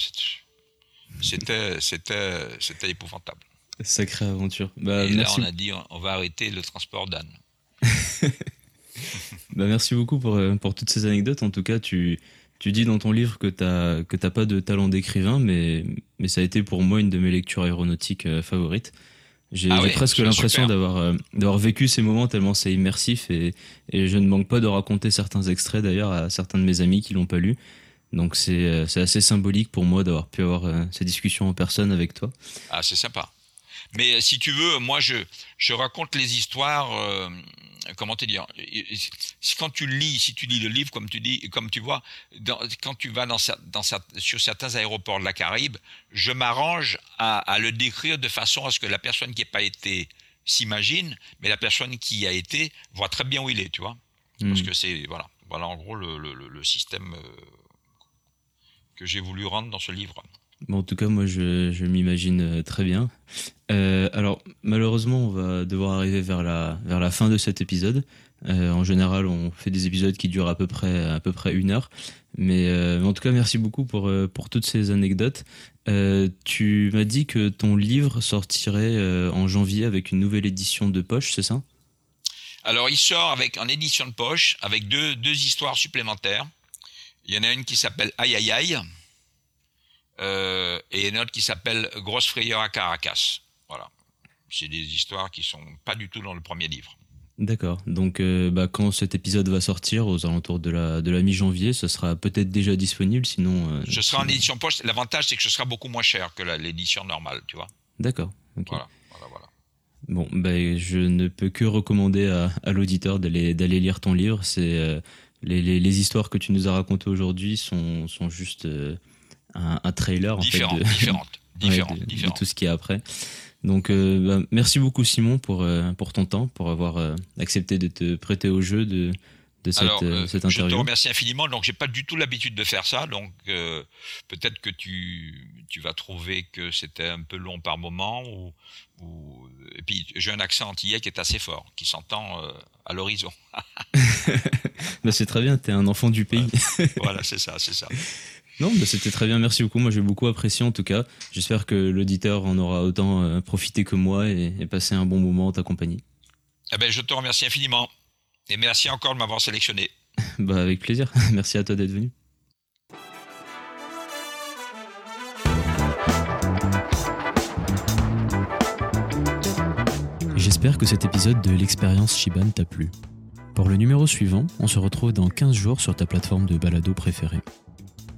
c'était- c'était, c'était, épouvantable. Sacrée aventure. Bah, et là, on a dit, on, on va arrêter le transport d'âne. Bah, merci beaucoup pour, euh, pour toutes ces anecdotes. En tout cas, tu, tu dis dans ton livre que t'as que t'as pas de talent d'écrivain, mais, mais ça a été pour moi une de mes lectures aéronautiques euh, favorites. J'ai Ah ouais, presque l'impression d'avoir euh, d'avoir vécu ces moments tellement c'est immersif et, et je ne manque pas de raconter certains extraits d'ailleurs à certains de mes amis qui l'ont pas lu. Donc c'est euh, assez symbolique pour moi d'avoir pu avoir euh, ces discussions en personne avec toi. Ah, c'est sympa. Mais si tu veux, moi, je, je raconte les histoires. Comment te dire si- Quand tu lis, si tu lis le livre, comme tu dis, comme tu vois, dans- quand tu vas dans, dans sur certains aéroports de la Caraïbe, je m'arrange à, à le décrire de façon à ce que la personne qui n'a pas été s'imagine, mais la personne qui y a été voit très bien où il est, tu vois. Parce Mm. que c'est voilà, voilà en gros le, le- le- le système euh, que j'ai voulu rendre dans ce livre. En tout cas, moi, je, m'imagine euh, très bien. Euh, alors, malheureusement, on va devoir arriver vers la, fin de cet épisode. Euh, en général, on fait des épisodes qui durent à peu près, une heure. Mais en tout cas, merci beaucoup pour, toutes ces anecdotes. Tu m'as dit que ton livre sortirait en janvier avec une nouvelle édition de poche, c'est ça? Alors, il sort avec en édition de poche avec deux, deux histoires supplémentaires. Il y en a une qui s'appelle Aïe aïe aïe euh, et une autre qui s'appelle Grosse frayeur à Caracas. Voilà. C'est des histoires qui sont pas du tout dans le premier livre. D'accord. Donc, euh, bah, quand cet épisode va sortir, aux alentours de la, de la mi-janvier, ce sera peut-être déjà disponible, sinon... euh, Je serai en sinon- édition poche. L'avantage, c'est que ce sera beaucoup moins cher que l'édition normale, tu vois. D'accord. Voilà, voilà, voilà. Bon, ben, je ne peux que recommander à, à l'auditeur d'aller d'aller lire ton livre. C'est euh, les, les, les histoires que tu nous as racontées aujourd'hui sont sont juste euh, un, un trailer en fait de, ouais, différentes, de- tout ce qui est après. Donc, euh, bah, merci beaucoup Simon pour euh, pour ton temps, pour avoir euh, accepté de te prêter au jeu de de cette Alors, cette je te interview. remercie infiniment. Donc, j'ai pas du tout l'habitude de faire ça. Donc, peut-être que tu, tu vas trouver que c'était un peu long par moment. Ou, ou... Et puis, j'ai un accent antillais qui est assez fort, qui s'entend à l'horizon. Bah, c'est très bien. T'es un enfant du pays. voilà, c'est ça, c'est ça. Non, bah, c'était très bien. Merci beaucoup. Moi, j'ai beaucoup apprécié en tout cas. J'espère que l'auditeur en aura autant euh, profité que moi et, et passé un bon moment en ta compagnie. Eh ben, je te remercie infiniment. Et merci encore de m'avoir sélectionné. Bah avec plaisir. Merci à toi d'être venu. J'espère que cet épisode de l'expérience Shiban t'a plu. Pour le numéro suivant, on se retrouve dans 15 jours sur ta plateforme de balado préférée.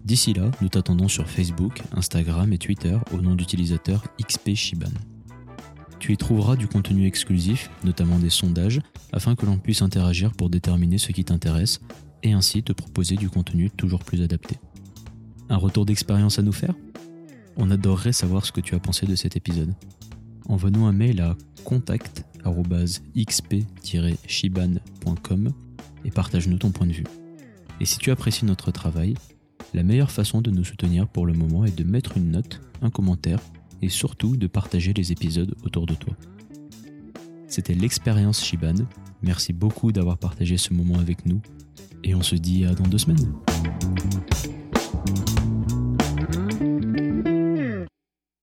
D'ici là, nous t'attendons sur Facebook, Instagram et Twitter au nom d'utilisateur XP Shiban. Tu y trouveras du contenu exclusif, notamment des sondages, afin que l'on puisse interagir pour déterminer ce qui t'intéresse et ainsi te proposer du contenu toujours plus adapté. Un retour d'expérience à nous faire? On adorerait savoir ce que tu as pensé de cet épisode. Envoie-nous un mail à contact-xp-shiban.com et partage-nous ton point de vue. Et si tu apprécies notre travail, la meilleure façon de nous soutenir pour le moment est de mettre une note, un commentaire et surtout de partager les épisodes autour de toi. C'était l'expérience Shiban. Merci beaucoup d'avoir partagé ce moment avec nous et on se dit à dans deux semaines.